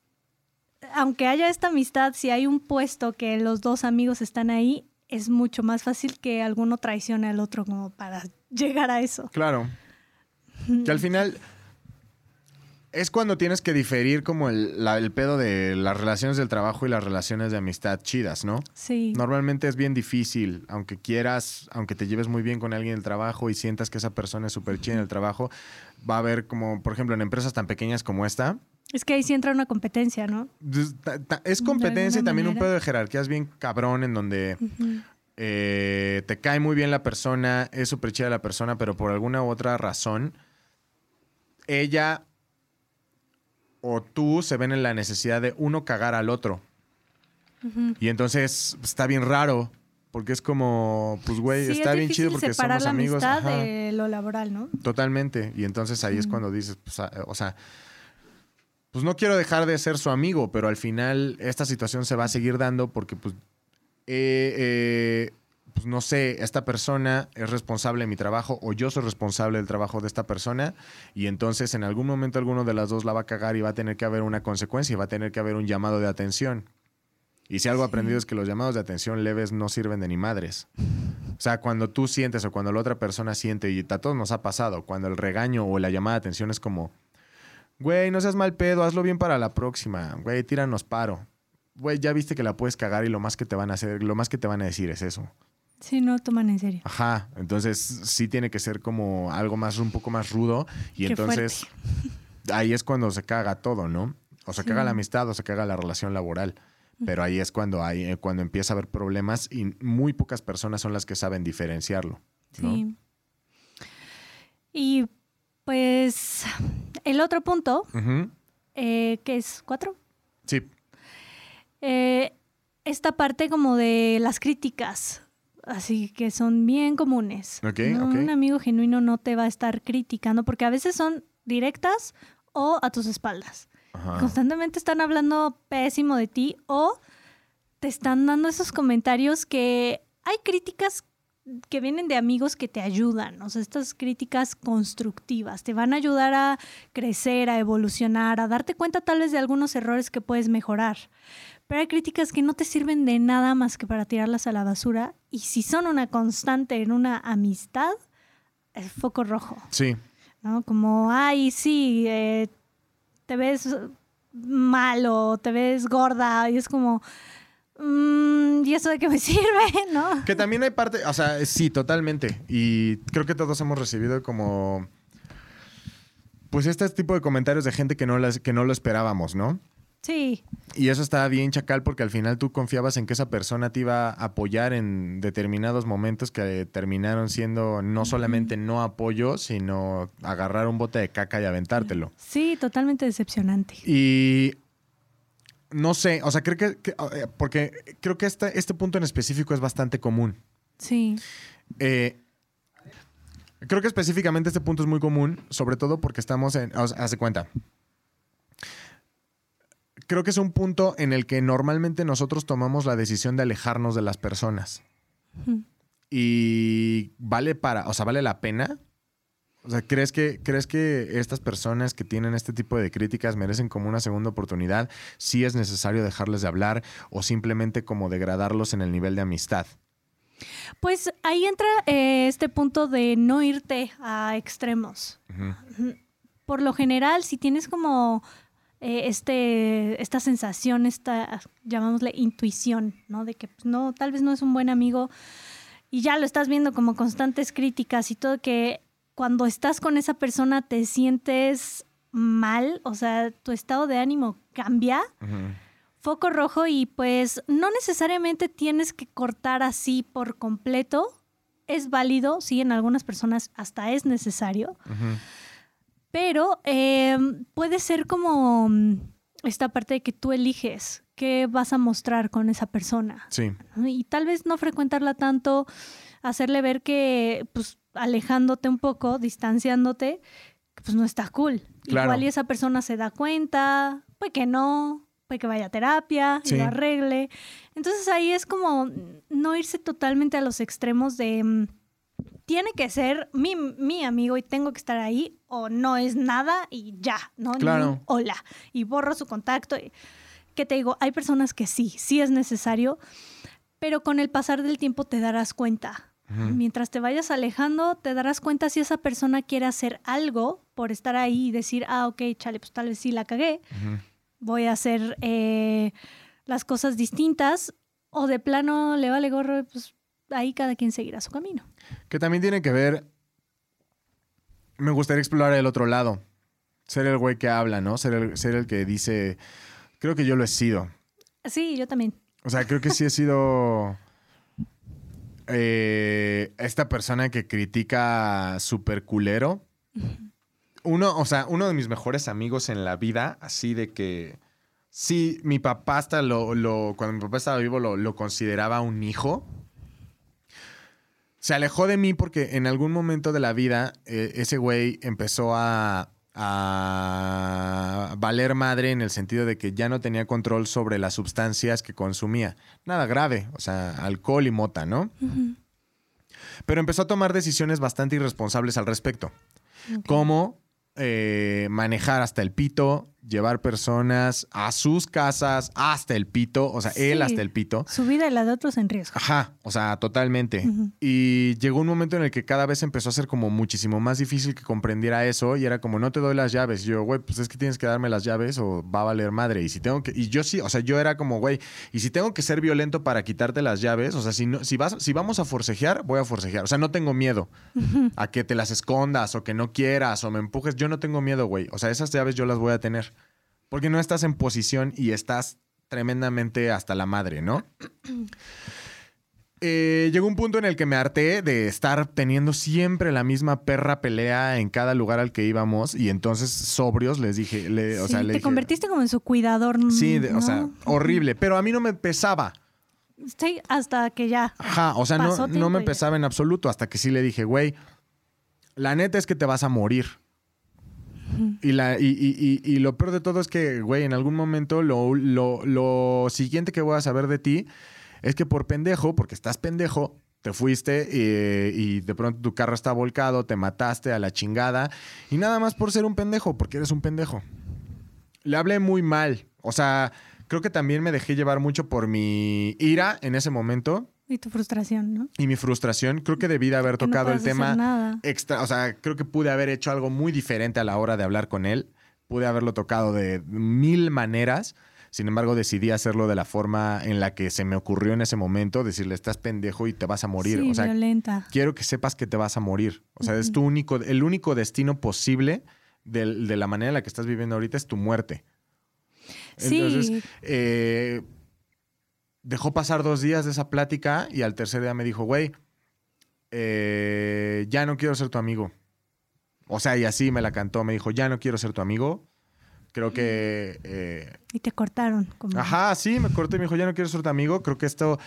aunque haya esta amistad, si hay un puesto que los dos amigos están ahí, es mucho más fácil que alguno traicione al otro como para [LAUGHS] llegar a eso. Claro. Que al final es cuando tienes que diferir como el, pedo de las relaciones del trabajo y las relaciones de amistad chidas, ¿no? Sí. Normalmente es bien difícil, aunque quieras, aunque te lleves muy bien con alguien en el trabajo y sientas que esa persona es súper chida en el trabajo, va a haber como, por ejemplo, en empresas tan pequeñas como esta. Es que ahí sí entra una competencia, ¿no? Es competencia y también un pedo de jerarquías bien cabrón en donde... Eh, te cae muy bien la persona, es súper chida la persona, pero por alguna u otra razón, ella o tú se ven en la necesidad de uno cagar al otro. Y entonces está bien raro, porque es como, pues güey, está bien chido porque somos la amigos. De lo laboral, ¿no? Totalmente. Y entonces ahí es cuando dices, pues, ah, o sea, pues no quiero dejar de ser su amigo, pero al final esta situación se va a seguir dando porque pues eh, eh, pues no sé, esta persona es responsable de mi trabajo o yo soy responsable del trabajo de esta persona y entonces en algún momento alguno de las dos la va a cagar y va a tener que haber una consecuencia y va a tener que haber un llamado de atención. Y si algo aprendido es que los llamados de atención leves no sirven de ni madres. O sea, cuando tú sientes o cuando la otra persona siente, y a todos nos ha pasado, cuando el regaño o la llamada de atención es como, güey, no seas mal pedo, hazlo bien para la próxima, güey, tíranos paro. Güey, ya viste que la puedes cagar y lo más que te van a hacer, lo más que te van a decir es eso. Sí, no toman en serio. Ajá, entonces sí tiene que ser como algo más, un poco más rudo y entonces ahí es cuando se caga todo, ¿no? O se caga la amistad o se caga la relación laboral. Pero ahí es cuando, hay, eh, cuando empieza a haber problemas y muy pocas personas son las que saben diferenciarlo. Sí. Y pues el otro punto, eh, que es cuatro. Sí. Eh, esta parte como de las críticas así que son bien comunes. Un amigo genuino no te va a estar criticando porque a veces son directas o a tus espaldas. Constantemente están hablando pésimo de ti o te están dando esos comentarios que hay críticas que vienen de amigos que te ayudan, o sea, estas críticas constructivas, te van a ayudar a crecer, a evolucionar, a darte cuenta tal vez de algunos errores que puedes mejorar. Pero hay críticas que no te sirven de nada más que para tirarlas a la basura. Y si son una constante en una amistad, es foco rojo. Sí. ¿No? Como, ay, sí, eh, te ves malo, te ves gorda. Y es como, mm, ¿y eso de qué me [LAUGHS] sirve? ¿No? Que también hay parte, o sea, sí, totalmente. Y creo que todos hemos recibido como. Pues este tipo de comentarios de gente que no, las, que no lo esperábamos, ¿no? Sí. Y eso estaba bien chacal porque al final tú confiabas en que esa persona te iba a apoyar en determinados momentos que terminaron siendo no solamente no apoyo, sino agarrar un bote de caca y aventártelo. Sí, totalmente decepcionante. Y no sé, o sea, creo que, eh, porque creo que este, este punto en específico es bastante común. Sí. Eh, creo que específicamente este punto es muy común, sobre todo porque estamos en, hace cuenta, creo que es un punto en el que normalmente nosotros tomamos la decisión de alejarnos de las personas. y vale para, o sea, vale la pena. O sea, ¿crees que, ¿crees que estas personas que tienen este tipo de críticas merecen como una segunda oportunidad? Si es necesario dejarles de hablar o simplemente como degradarlos en el nivel de amistad. Pues ahí entra eh, este punto de no irte a extremos. Por lo general, si tienes como eh, este, esta sensación, esta, llamámosle intuición, ¿no? De que pues, no, tal vez no es un buen amigo y ya lo estás viendo como constantes críticas y todo, que cuando estás con esa persona te sientes mal, o sea, tu estado de ánimo cambia. Foco rojo y pues no necesariamente tienes que cortar así por completo. Es válido, sí, en algunas personas hasta es necesario. Pero em, puede ser como mm, esta parte de que tú eliges qué vas a mostrar con esa persona. Sí. Y tal vez no frecuentarla tanto, hacerle ver que, pues, alejándote un poco, distanciándote, pues no está cool. Igual y esa persona se da cuenta, pues que no, pues que vaya a terapia y lo arregle. Entonces ahí es como no irse totalmente a los extremos de mm, tiene que ser mi, mi, amigo y tengo que estar ahí o no es nada y ya, ¿no? Claro. hola. Y borro su contacto. ¿Qué te digo? Hay personas que sí, sí es necesario, pero con el pasar del tiempo te darás cuenta. Mientras te vayas alejando, te darás cuenta si esa persona quiere hacer algo por estar ahí y decir, ah, ok, chale, pues tal vez sí la cagué. Voy a hacer eh, las cosas distintas. O de plano le vale gorro, pues ahí cada quien seguirá su camino. Que también tiene que ver. Me gustaría explorar el otro lado. Ser el güey que habla, ¿no? Ser el, ser el que dice. Creo que yo lo he sido. Sí, yo también. O sea, creo que sí he sido. [LAUGHS] Eh, esta persona que critica super culero. Uno, o sea, uno de mis mejores amigos en la vida, así de que. Sí, mi papá hasta lo. lo cuando mi papá estaba vivo, lo, lo consideraba un hijo se alejó de mí porque en algún momento de la vida eh, ese güey empezó a, a, valer madre en el sentido de que ya no tenía control sobre las sustancias que consumía. Nada grave, o sea, alcohol y mota, ¿no? Pero empezó a tomar decisiones bastante irresponsables al respecto. Como eh, manejar hasta el pito, llevar personas a sus casas hasta el pito, o sea, él hasta el pito. Su vida y la de otros en riesgo. Ajá, o sea, totalmente. Y llegó un momento en el que cada vez empezó a ser como muchísimo más difícil que comprendiera eso y era como, no te doy las llaves. Y yo, güey, pues es que tienes que darme las llaves o va a valer madre. Y si tengo que, y yo sí, o sea, yo era como, güey, y si tengo que ser violento para quitarte las llaves, o sea, si, no, si, vas, si vamos a forcejear, voy a forcejear. O sea, no tengo miedo a que te las escondas o que no quieras o me empujes. Yo no tengo miedo, güey. O sea, esas llaves yo las voy a tener. Porque no estás en posición y estás tremendamente hasta la madre, ¿no? [CLEARS THROAT] Eh, llegó un punto en el que me harté de estar teniendo siempre la misma perra pelea en cada lugar al que íbamos y entonces sobrios les dije, le, o sea, te convertiste como en su cuidador. Sí, o sea, horrible, pero a mí no me pesaba. Sí, hasta que ya. Ajá, o sea, no, no me pesaba en absoluto hasta que sí le dije, güey, la neta es que te vas a morir. Y, la, y, lo peor de todo es que, güey, en algún momento lo, lo, siguiente que voy a saber de ti es que por pendejo, porque estás pendejo, te fuiste y, de pronto tu carro está volcado, te mataste a la chingada. Y nada más por ser un pendejo, porque eres un pendejo. Le hablé muy mal. O sea, creo que también me dejé llevar mucho por mi ira en ese momento. Y tu frustración, ¿no? Y mi frustración, creo que debí de haber tocado el tema extra, o sea, creo que pude haber hecho algo muy diferente a la hora de hablar con él. Pude haberlo tocado de mil maneras. Sin embargo, decidí hacerlo de la forma en la que se me ocurrió en ese momento, decirle, estás pendejo y te vas a morir. Sí, o sea, violenta. quiero que sepas que te vas a morir. O sea, es tu único, el único destino posible de, la manera en la que estás viviendo ahorita es tu muerte. Entonces, sí. eh, dejó pasar dos días de esa plática y al tercer día me dijo, güey, eh, ya no quiero ser tu amigo. O sea, y así me la cantó, me dijo, ya no quiero ser tu amigo. Creo que... Eh, y te cortaron. Ajá, sí, me corté y me dijo, ya no quiero ser tu amigo. Creo que esto,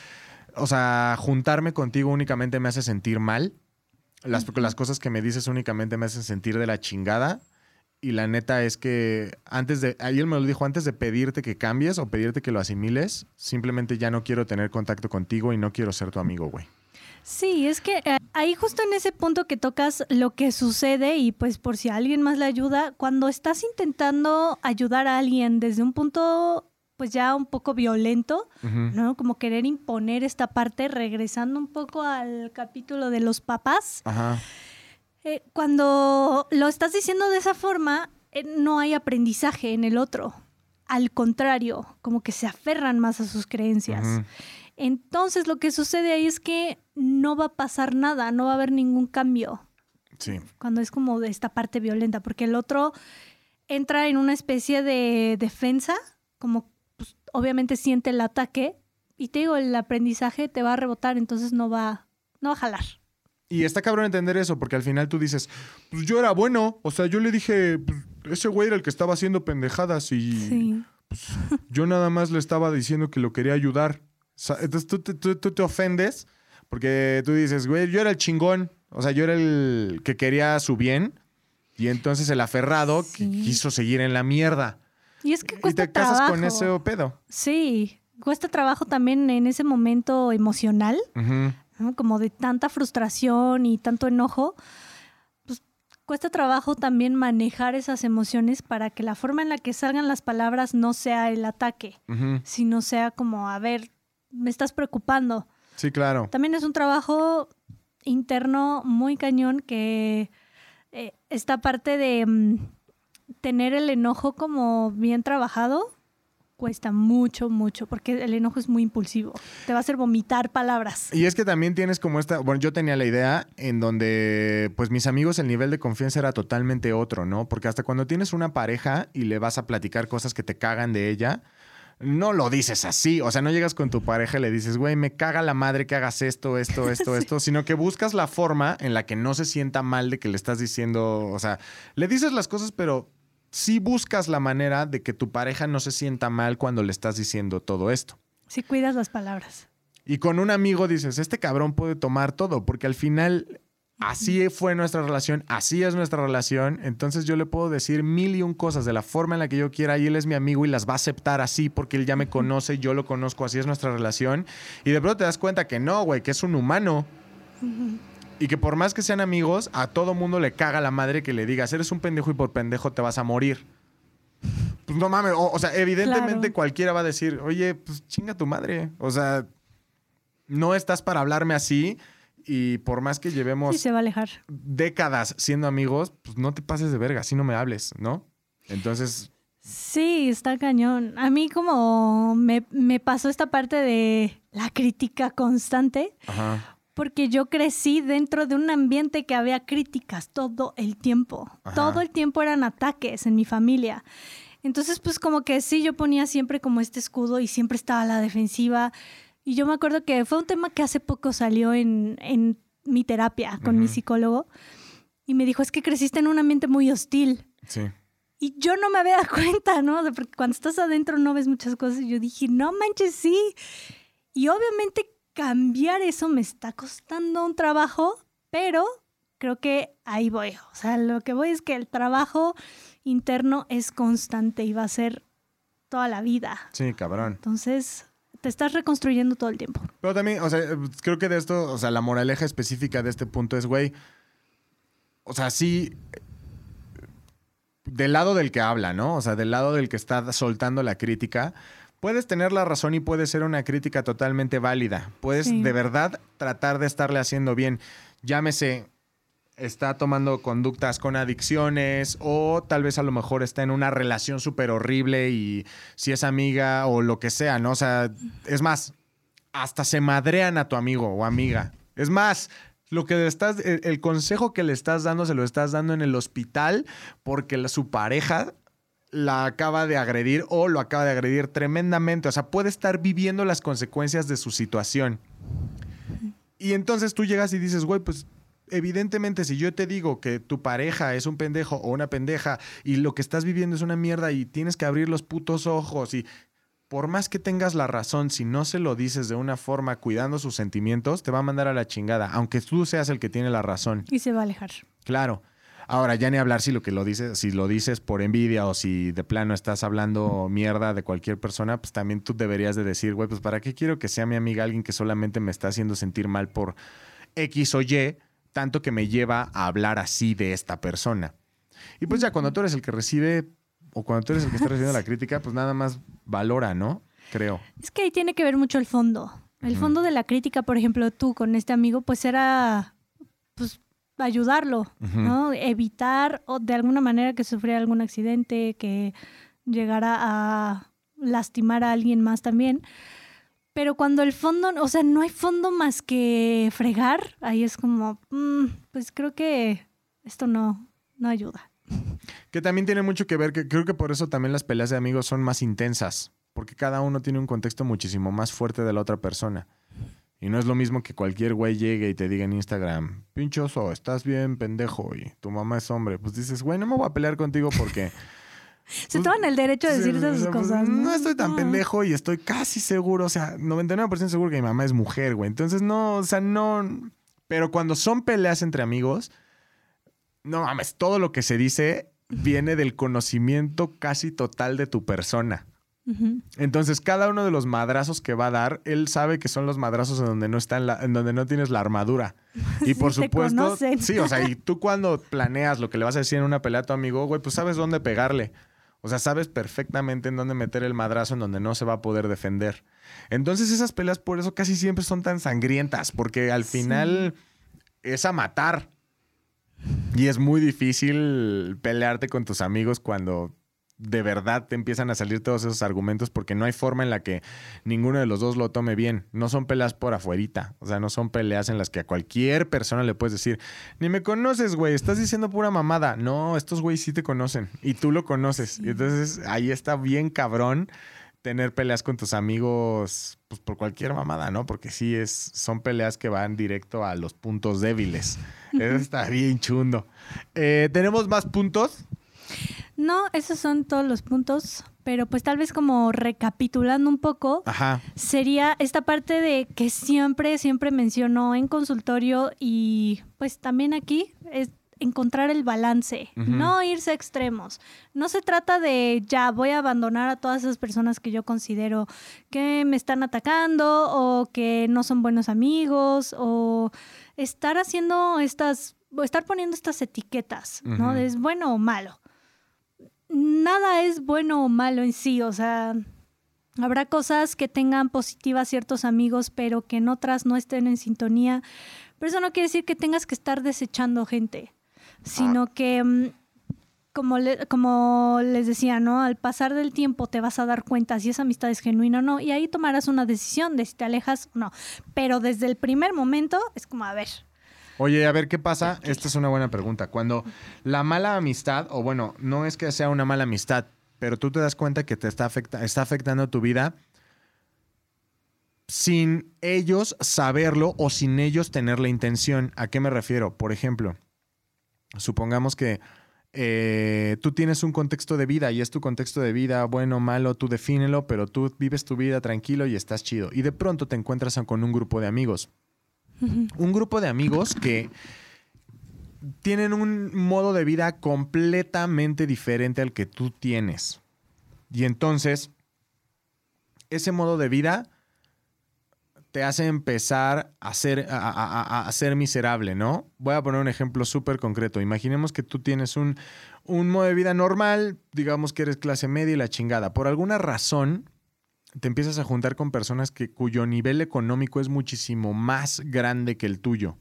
o sea, juntarme contigo únicamente me hace sentir mal. Las, las cosas que me dices únicamente me hacen sentir de la chingada. Y la neta es que antes de, ahí él me lo dijo, antes de pedirte que cambies o pedirte que lo asimiles, simplemente ya no quiero tener contacto contigo y no quiero ser tu amigo, güey. Sí, es que eh, ahí justo en ese punto que tocas lo que sucede y pues por si alguien más le ayuda, cuando estás intentando ayudar a alguien desde un punto pues ya un poco violento, ¿no? Como querer imponer esta parte, regresando un poco al capítulo de los papás. Eh, cuando lo estás diciendo de esa forma, eh, no hay aprendizaje en el otro. Al contrario, como que se aferran más a sus creencias. Entonces lo que sucede ahí es que no va a pasar nada, no va a haber ningún cambio. Sí. Cuando es como de esta parte violenta, porque el otro entra en una especie de defensa, como pues, obviamente siente el ataque y te digo, el aprendizaje te va a rebotar, entonces no va, no va a jalar. Y está cabrón entender eso, porque al final tú dices, pues yo era bueno, o sea, yo le dije, pues, ese güey era el que estaba haciendo pendejadas y pues, yo nada más le estaba diciendo que lo quería ayudar. Entonces tú, te ofendes porque tú dices, güey, yo era el chingón, o sea, yo era el que quería su bien y entonces el aferrado quiso seguir en la mierda. Y es que cuesta Y te casas con ese pedo. Sí, cuesta trabajo también en ese momento emocional, como de tanta frustración y tanto enojo. Pues cuesta trabajo también manejar esas emociones para que la forma en la que salgan las palabras no sea el ataque, sino sea como, a ver, me estás preocupando. Sí, claro. También es un trabajo interno muy cañón que eh, esta parte de... Mm, tener el enojo como bien trabajado cuesta mucho, mucho, porque el enojo es muy impulsivo. Te va a hacer vomitar palabras. Y es que también tienes como esta, bueno, yo tenía la idea en donde, pues mis amigos, el nivel de confianza era totalmente otro, ¿no? Porque hasta cuando tienes una pareja y le vas a platicar cosas que te cagan de ella, no lo dices así. O sea, no llegas con tu pareja y le dices, güey, me caga la madre que hagas esto, esto, [LAUGHS] esto, esto, sino que buscas la forma en la que no se sienta mal de que le estás diciendo, o sea, le dices las cosas, pero si buscas la manera de que tu pareja no se sienta mal cuando le estás diciendo todo esto. Si cuidas las palabras. Y con un amigo dices, este cabrón puede tomar todo, porque al final así fue nuestra relación, así es nuestra relación, entonces yo le puedo decir mil y un cosas de la forma en la que yo quiera y él es mi amigo y las va a aceptar así porque él ya me conoce, yo lo conozco, así es nuestra relación. Y de pronto te das cuenta que no, güey, que es un humano. Y que por más que sean amigos, a todo mundo le caga la madre que le digas, eres un pendejo y por pendejo te vas a morir. Pues no mames, o, sea, evidentemente cualquiera va a decir, oye, pues chinga tu madre. O sea, no estás para hablarme así y por más que llevemos se va a alejar. décadas siendo amigos, pues no te pases de verga, así no me hables, ¿no? Entonces... Sí, está cañón. A mí como me, me pasó esta parte de la crítica constante. Ajá porque yo crecí dentro de un ambiente que había críticas todo el tiempo. Todo el tiempo eran ataques en mi familia. Entonces, pues como que sí, yo ponía siempre como este escudo y siempre estaba a la defensiva. Y yo me acuerdo que fue un tema que hace poco salió en, en mi terapia con mi psicólogo. Y me dijo, es que creciste en un ambiente muy hostil. Sí. Y yo no me había dado [LAUGHS] cuenta, ¿no? Porque cuando estás adentro no ves muchas cosas. Y yo dije, no manches, sí. Y obviamente cambiar eso me está costando un trabajo, pero creo que ahí voy. O sea, lo que voy es que el trabajo interno es constante y va a ser toda la vida. Sí, cabrón. Entonces, te estás reconstruyendo todo el tiempo. Pero también, o sea, creo que de esto, o sea, la moraleja específica de este punto es, güey, o sea, sí, del lado del que habla, ¿no? O sea, del lado del que está soltando la crítica, puedes tener la razón y puede ser una crítica totalmente válida. Puedes de verdad tratar de estarle haciendo bien. Llámese, está tomando conductas con adicciones o tal vez a lo mejor está en una relación súper horrible y si es amiga o lo que sea, ¿no? O sea, es más, hasta se madrean a tu amigo o amiga. Es más, lo que le estás, el, consejo que le estás dando se lo estás dando en el hospital porque su pareja la acaba de agredir o lo acaba de agredir tremendamente. O sea, puede estar viviendo las consecuencias de su situación. Y entonces tú llegas y dices, güey, pues evidentemente si yo te digo que tu pareja es un pendejo o una pendeja y lo que estás viviendo es una mierda y tienes que abrir los putos ojos y por más que tengas la razón, si no se lo dices de una forma cuidando sus sentimientos, te va a mandar a la chingada, aunque tú seas el que tiene la razón. Y se va a alejar. Claro. Ahora, ya ni hablar si lo que lo dices, si lo dices por envidia o si de plano estás hablando mierda de cualquier persona, pues también tú deberías de decir, güey, pues para qué quiero que sea mi amiga alguien que solamente me está haciendo sentir mal por X o Y, tanto que me lleva a hablar así de esta persona. Y pues ya cuando tú eres el que recibe o cuando tú eres el que está recibiendo la crítica, pues nada más valora, ¿no? Creo. Es que ahí tiene que ver mucho el fondo. El fondo de la crítica, por ejemplo, tú con este amigo, pues era pues ayudarlo, ¿no? Evitar o de alguna manera que sufriera algún accidente, que llegara a lastimar a alguien más también. Pero cuando el fondo, o sea, no hay fondo más que fregar, ahí es como, mm, pues creo que esto no, no ayuda. Que también tiene mucho que ver, que creo que por eso también las peleas de amigos son más intensas, porque cada uno tiene un contexto muchísimo más fuerte de la otra persona. Y no es lo mismo que cualquier güey llegue y te diga en Instagram, pinchoso, estás bien pendejo y tu mamá es hombre. Pues dices, güey, no me voy a pelear contigo porque... [LAUGHS] Se pues, toman el derecho de decir esas pues, cosas. ¿no? estoy tan pendejo y estoy casi seguro, o sea, 99% seguro que mi mamá es mujer, güey. Entonces, no, o sea, no. Pero cuando son peleas entre amigos, no mames, todo lo que se dice viene del conocimiento casi total de tu persona. Entonces, cada uno de los madrazos que va a dar, él sabe que son los madrazos en donde no está en, donde no tienes la armadura. [LAUGHS] Y por supuesto, sí, o sea, y tú cuando planeas lo que le vas a decir en una pelea a tu amigo, güey, pues sabes dónde pegarle. O sea, sabes perfectamente en dónde meter el madrazo en donde no se va a poder defender. Entonces esas peleas por eso casi siempre son tan sangrientas, porque al final es a matar. Y es muy difícil pelearte con tus amigos cuando de verdad te empiezan a salir todos esos argumentos porque no hay forma en la que ninguno de los dos lo tome bien. No son peleas por afuerita. O sea, no son peleas en las que a cualquier persona le puedes decir, ni me conoces, güey, estás diciendo pura mamada. No, estos güeyes sí te conocen y tú lo conoces. Y entonces ahí está bien cabrón tener peleas con tus amigos pues por cualquier mamada, ¿no? Porque sí es son peleas que van directo a los puntos débiles. Eso está bien chundo. Eh, ¿Tenemos más puntos? No, esos son todos los puntos, pero pues tal vez como recapitulando un poco, sería esta parte de que siempre, siempre mencionó en consultorio y pues también aquí es encontrar el balance, no irse a extremos. No se trata de ya voy a abandonar a todas esas personas que yo considero que me están atacando o que no son buenos amigos o estar haciendo estas, estar poniendo estas etiquetas, ¿no? De es bueno o malo nada es bueno o malo en sí, o sea, habrá cosas que tengan positivas ciertos amigos, pero que en otras no estén en sintonía. Pero eso no quiere decir que tengas que estar desechando gente, sino ah. que, mm, como, como les decía, ¿no? Al pasar del tiempo te vas a dar cuenta si esa amistad es genuina o no, y ahí tomarás una decisión de si te alejas o no. Pero desde el primer momento es como, a ver, Oye, a ver qué pasa. Esta es una buena pregunta. Cuando la mala amistad, o bueno, no es que sea una mala amistad, pero tú te das cuenta que te está, está afectando tu vida sin ellos saberlo o sin ellos tener la intención. ¿A qué me refiero? Por ejemplo, supongamos que eh, tú tienes un contexto de vida y es tu contexto de vida, bueno, malo, tú defínelo, pero tú vives tu vida tranquilo y estás chido. Y de pronto te encuentras con un grupo de amigos un grupo de amigos que tienen un modo de vida completamente diferente al que tú tienes. Y entonces, ese modo de vida te hace empezar a ser, a, ser miserable, ¿no? Voy a poner un ejemplo súper concreto. Imaginemos que tú tienes un, un modo de vida normal, digamos que eres clase media y la chingada. Por alguna razón, te empiezas a juntar con personas que, cuyo nivel económico es muchísimo más grande que el tuyo.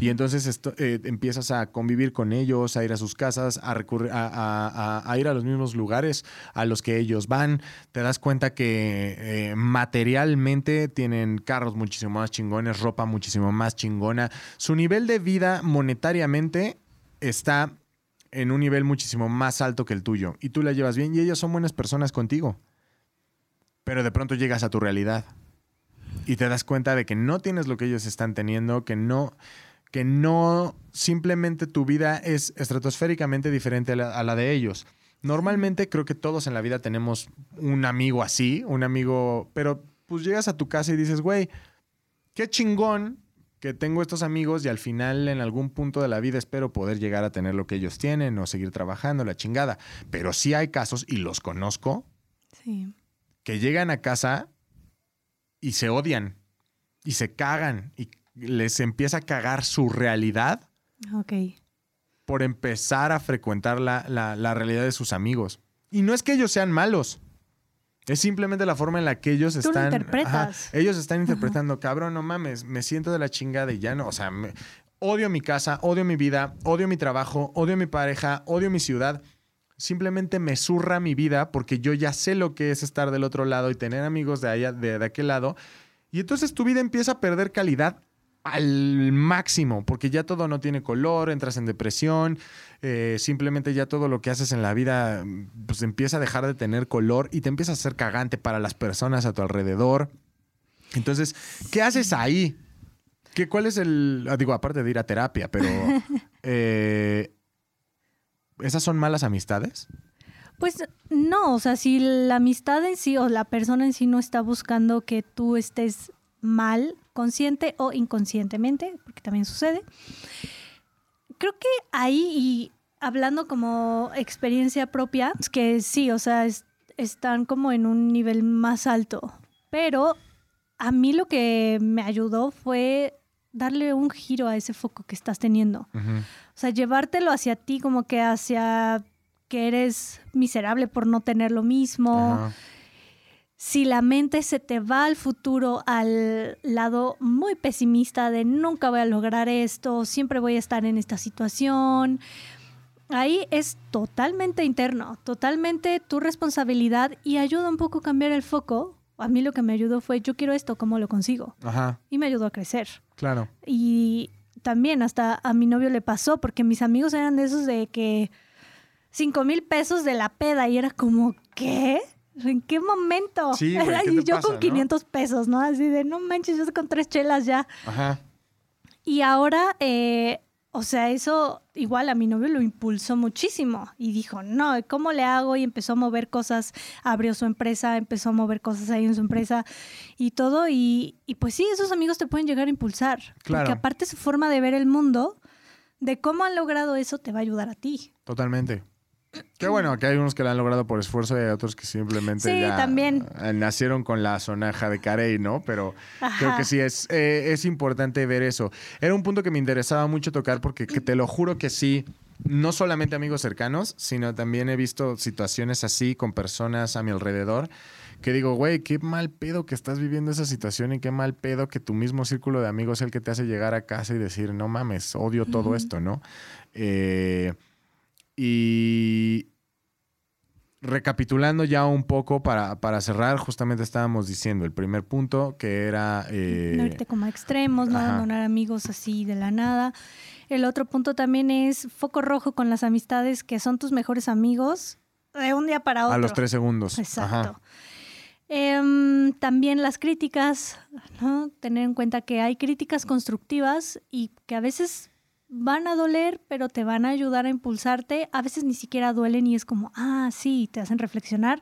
Y entonces esto, eh, empiezas a convivir con ellos, a ir a sus casas, a, recurrir, a, ir a los mismos lugares a los que ellos van. Te das cuenta que eh, materialmente tienen carros muchísimo más chingones, ropa muchísimo más chingona. Su nivel de vida monetariamente está en un nivel muchísimo más alto que el tuyo. Y tú la llevas bien y ellos son buenas personas contigo pero de pronto llegas a tu realidad y te das cuenta de que no tienes lo que ellos están teniendo, que no, que no, simplemente tu vida es estratosféricamente diferente a la, de ellos. Normalmente creo que todos en la vida tenemos un amigo así, un amigo, pero pues llegas a tu casa y dices, güey, qué chingón que tengo estos amigos y al final en algún punto de la vida espero poder llegar a tener lo que ellos tienen o seguir trabajando, la chingada. Pero sí hay casos, y los conozco, sí que llegan a casa y se odian y se cagan y les empieza a cagar su realidad Ok. por empezar a frecuentar la, la- la realidad de sus amigos. Y no es que ellos sean malos. Es simplemente la forma en la que ellos Tú lo están. ellos están interpretando, cabrón, no mames, me siento de la chingada y ya no. O sea, me- odio mi casa, odio mi vida, odio mi trabajo, odio mi pareja, odio mi ciudad. Simplemente me zurra mi vida porque yo ya sé lo que es estar del otro lado y tener amigos de allá, de, de aquel lado. Y entonces tu vida empieza a perder calidad al máximo, porque ya todo no tiene color, entras en depresión, eh, simplemente ya todo lo que haces en la vida pues empieza a dejar de tener color y te empieza a ser cagante para las personas a tu alrededor. Entonces, ¿qué haces ahí? ¿Qué, ¿Cuál es el...? ah, Digo, aparte de ir a terapia, pero... [LAUGHS] eh, ¿Esas son malas amistades? Pues no, o sea, si la amistad en sí o la persona en sí no está buscando que tú estés mal, consciente o inconscientemente, porque también sucede, creo que ahí, y hablando como experiencia propia, que sí, o sea, es- están como en un nivel más alto, pero a mí lo que me ayudó fue darle un giro a ese foco que estás teniendo. O sea, llevártelo hacia ti como que hacia que eres miserable por no tener lo mismo. Si la mente se te va al futuro, al lado muy pesimista de nunca voy a lograr esto, siempre voy a estar en esta situación, ahí es totalmente interno, totalmente tu responsabilidad y ayuda un poco a cambiar el foco. A mí lo que me ayudó fue yo quiero esto, ¿cómo lo consigo? Ajá, Y me ayudó a crecer. Claro. Y también hasta a mi novio le pasó, porque mis amigos eran de esos de que cinco mil pesos de la peda y era como, ¿qué? ¿En qué momento? Sí, güey, [LAUGHS] ¿qué y yo pasa, con no? 500 pesos, ¿no? Así de, no manches, yo con tres chelas ya. Ajá. Y ahora, eh, o sea, eso igual a mi novio lo impulsó muchísimo y dijo, no, ¿cómo le hago? Y empezó a mover cosas, abrió su empresa, empezó a mover cosas ahí en su empresa y todo. Y, y pues sí, esos amigos te pueden llegar a impulsar. Claro. Porque aparte su forma de ver el mundo, de cómo han logrado eso, te va a ayudar a ti. Totalmente. [CLEARS THROAT] Qué bueno, que hay unos que lo han logrado por esfuerzo y hay otros que simplemente Sí, ya también. eh, nacieron con la sonaja de Carey, ¿no? Pero creo que sí es, eh, es importante ver eso. Era un punto que me interesaba mucho tocar porque que te lo juro que sí, no solamente amigos cercanos, sino también he visto situaciones así con personas a mi alrededor que digo, güey, qué mal pedo que estás viviendo esa situación y qué mal pedo que tu mismo círculo de amigos es el que te hace llegar a casa y decir, no mames, odio todo esto, ¿no? Eh, y recapitulando ya un poco para, para cerrar, justamente estábamos diciendo el primer punto que era... eh, no irte como a extremos, no abandonar amigos así de la nada. El otro punto también es foco rojo con las amistades que son tus mejores amigos de un día para otro. a los tres segundos. Exacto. Em, también las críticas, ¿no? Tener en cuenta que hay críticas constructivas y que a veces van a doler, pero te van a ayudar a impulsarte. A veces ni siquiera duelen y es como, ah, sí, te hacen reflexionar.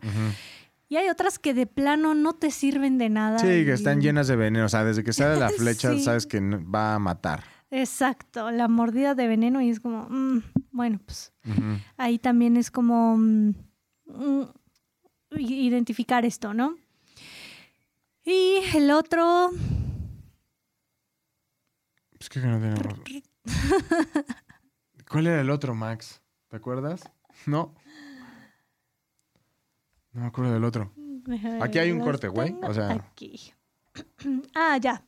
Y hay otras que de plano no te sirven de nada. Sí, que están llenas de veneno. O sea, desde que [LAUGHS] sale la flecha, Sí. sabes que va a matar. Exacto, la mordida de veneno y es como, mm, bueno, pues ahí también es como mm, mm, identificar esto, ¿no? Y el otro, Es que no tenemos. [LAUGHS] ¿Cuál era el otro, Max? ¿Te acuerdas? No. No me acuerdo del otro. Aquí hay un corte, güey, o sea- Aquí. [CLEARS THROAT] ah, ya.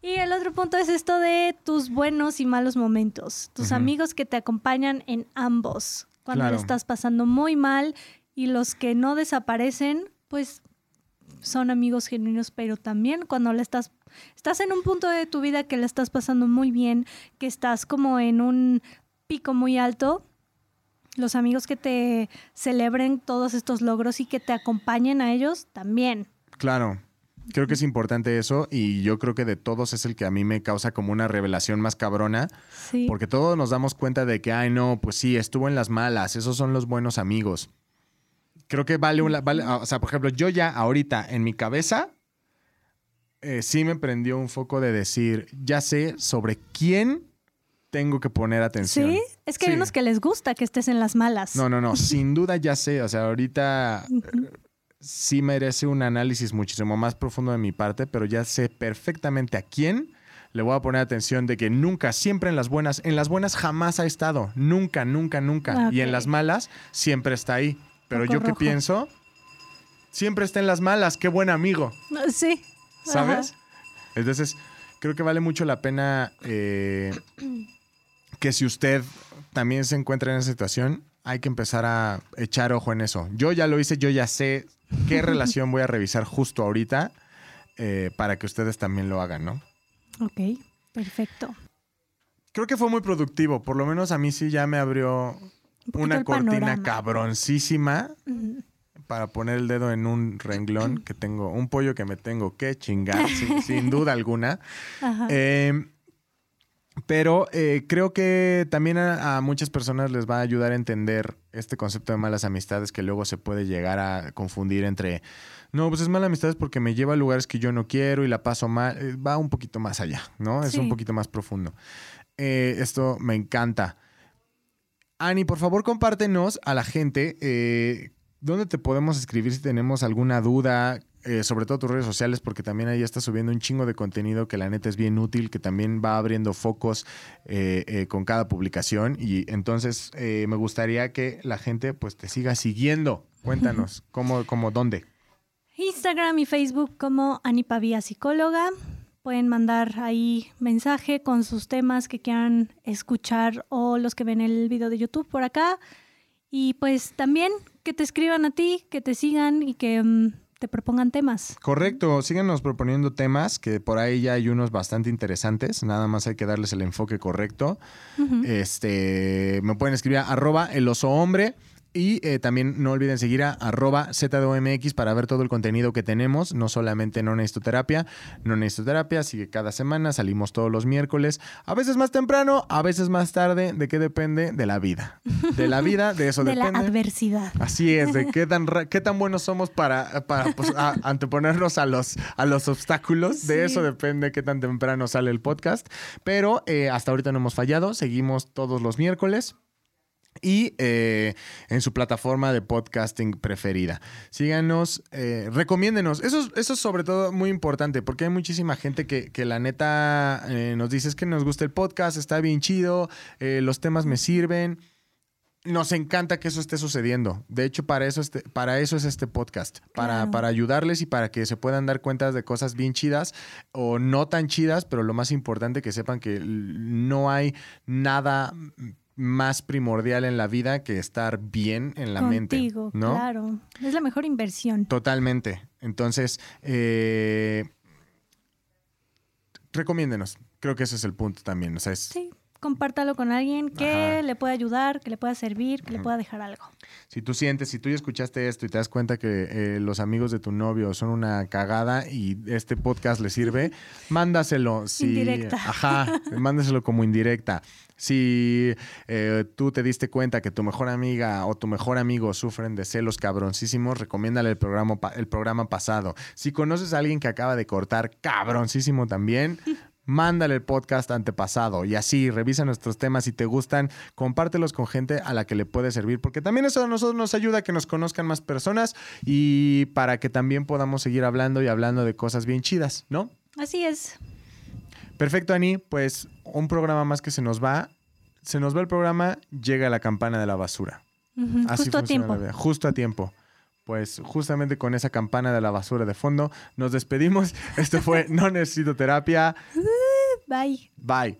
Y el otro punto es esto de tus buenos y malos momentos. Tus amigos que te acompañan en ambos. Cuando Claro. le estás pasando muy mal y los que no desaparecen, pues son amigos genuinos, pero también cuando le estás estás en un punto de tu vida que le estás pasando muy bien, que estás como en un pico muy alto, los amigos que te celebren todos estos logros y que te acompañen a ellos también. Claro. Creo que es importante eso y yo creo que de todos es el que a mí me causa como una revelación más cabrona Sí. porque todos nos damos cuenta de que, ay no, pues sí, estuvo en las malas, esos son los buenos amigos. Creo que vale, una, vale o sea, por ejemplo, yo ya ahorita en mi cabeza eh, sí me prendió un foco de decir, ya sé sobre quién tengo que poner atención. Sí, es que hay Sí. unos que les gusta que estés en las malas. No, no, no, [LAUGHS] sin duda ya sé, o sea, ahorita Ujú. sí merece un análisis muchísimo más profundo de mi parte, pero ya sé perfectamente a quién le voy a poner atención de que nunca, siempre en las buenas, en las buenas jamás ha estado, nunca, nunca, nunca. Y en las malas siempre está ahí. Pero yo que pienso, siempre está en las malas, qué buen amigo. Sí. ¿Sabes? Entonces, creo que vale mucho la pena eh, que si usted también se encuentra en esa situación, hay que empezar a echar ojo en eso. Yo ya lo hice, yo ya sé qué [LAUGHS] relación voy a revisar justo ahorita eh, para que ustedes también lo hagan, ¿no? Ok, perfecto. Creo que fue muy productivo, por lo menos a mí sí ya me abrió una cortina cabroncísima para poner el dedo en un renglón que tengo, un pollo que me tengo que chingar, sin, [LAUGHS] duda alguna. Em, pero eh, creo que también a, muchas personas les va a ayudar a entender este concepto de malas amistades que luego se puede llegar a confundir entre, no, pues es mala amistades porque me lleva a lugares que yo no quiero y la paso mal. Eh, va un poquito más allá, ¿no? Es un poquito más profundo. Eh, esto me encanta. Ani, por favor, compártenos a la gente dónde te podemos escribir si tenemos alguna duda, eh, sobre todo tus redes sociales, porque también ahí estás subiendo un chingo de contenido que la neta es bien útil, que también va abriendo focos eh, eh, con cada publicación. Y entonces me gustaría que la gente pues te siga siguiendo. Cuéntanos, [LAUGHS] ¿cómo, cómo, dónde? Instagram y Facebook como Anipavía Psicóloga. Pueden mandar ahí mensaje con sus temas que quieran escuchar o los que ven el video de YouTube por acá. Y pues también que te escriban a ti, que te sigan y que mm, te propongan temas. Correcto, síganos proponiendo temas, que por ahí ya hay unos bastante interesantes, nada más hay que darles el enfoque correcto. Este, me pueden escribir a arroba el oso hombre. Y eh, también no olviden seguir a arroba ZDOMX para ver todo el contenido que tenemos, no solamente No Necesito Terapia, No Necesito Terapia, sigue cada semana, salimos todos los miércoles, a veces más temprano, a veces más tarde, ¿de qué depende? De la vida. De la vida, de eso depende. [LAUGHS] De la adversidad. Así es, de qué tan, qué tan buenos somos para, para pues, anteponernos a los, a los obstáculos, de eso depende qué tan temprano sale el podcast, pero eh, hasta ahorita no hemos fallado, seguimos todos los miércoles y eh, en su plataforma de podcasting preferida. Síganos, eh, recomiéndenos. Eso, eso es sobre todo muy importante porque hay muchísima gente que, la neta eh, nos dice es que nos gusta el podcast, está bien chido, los temas me sirven. Nos encanta que eso esté sucediendo. De hecho, para eso, este, para eso es este podcast. Para, para ayudarles y para que se puedan dar cuenta de cosas bien chidas o no tan chidas, pero lo más importante que sepan que no hay nada más primordial en la vida que estar bien en la mente. ¿no? Claro, es la mejor inversión. Totalmente. Entonces, eh, recomiéndenos. Creo que ese es el punto también. O sea, Sí, compártalo con alguien que le pueda ayudar, que le pueda servir, que le pueda dejar algo. Si tú sientes, si tú ya escuchaste esto y te das cuenta que eh, los amigos de tu novio son una cagada y este podcast le sirve, mándaselo. indirecta. Ajá, mándaselo como indirecta. Si eh, tú te diste cuenta que tu mejor amiga o tu mejor amigo sufren de celos cabroncísimos, recomiéndale el programa, el programa pasado. Si conoces a alguien que acaba de cortar cabroncísimo también, [LAUGHS] mándale el podcast antepasado y así revisa nuestros temas si te gustan, compártelos con gente a la que le puede servir, porque también eso a nosotros nos ayuda a que nos conozcan más personas y para que también podamos seguir hablando y hablando de cosas bien chidas, ¿no? Así es. Perfecto, Ani. Pues un programa más que se nos va. Se nos va el programa, llega la campana de la basura. justo a tiempo. Justo a tiempo. Pues justamente con esa campana de la basura de fondo, nos despedimos. [LAUGHS] Esto fue No Necesito Terapia. Bye. Bye.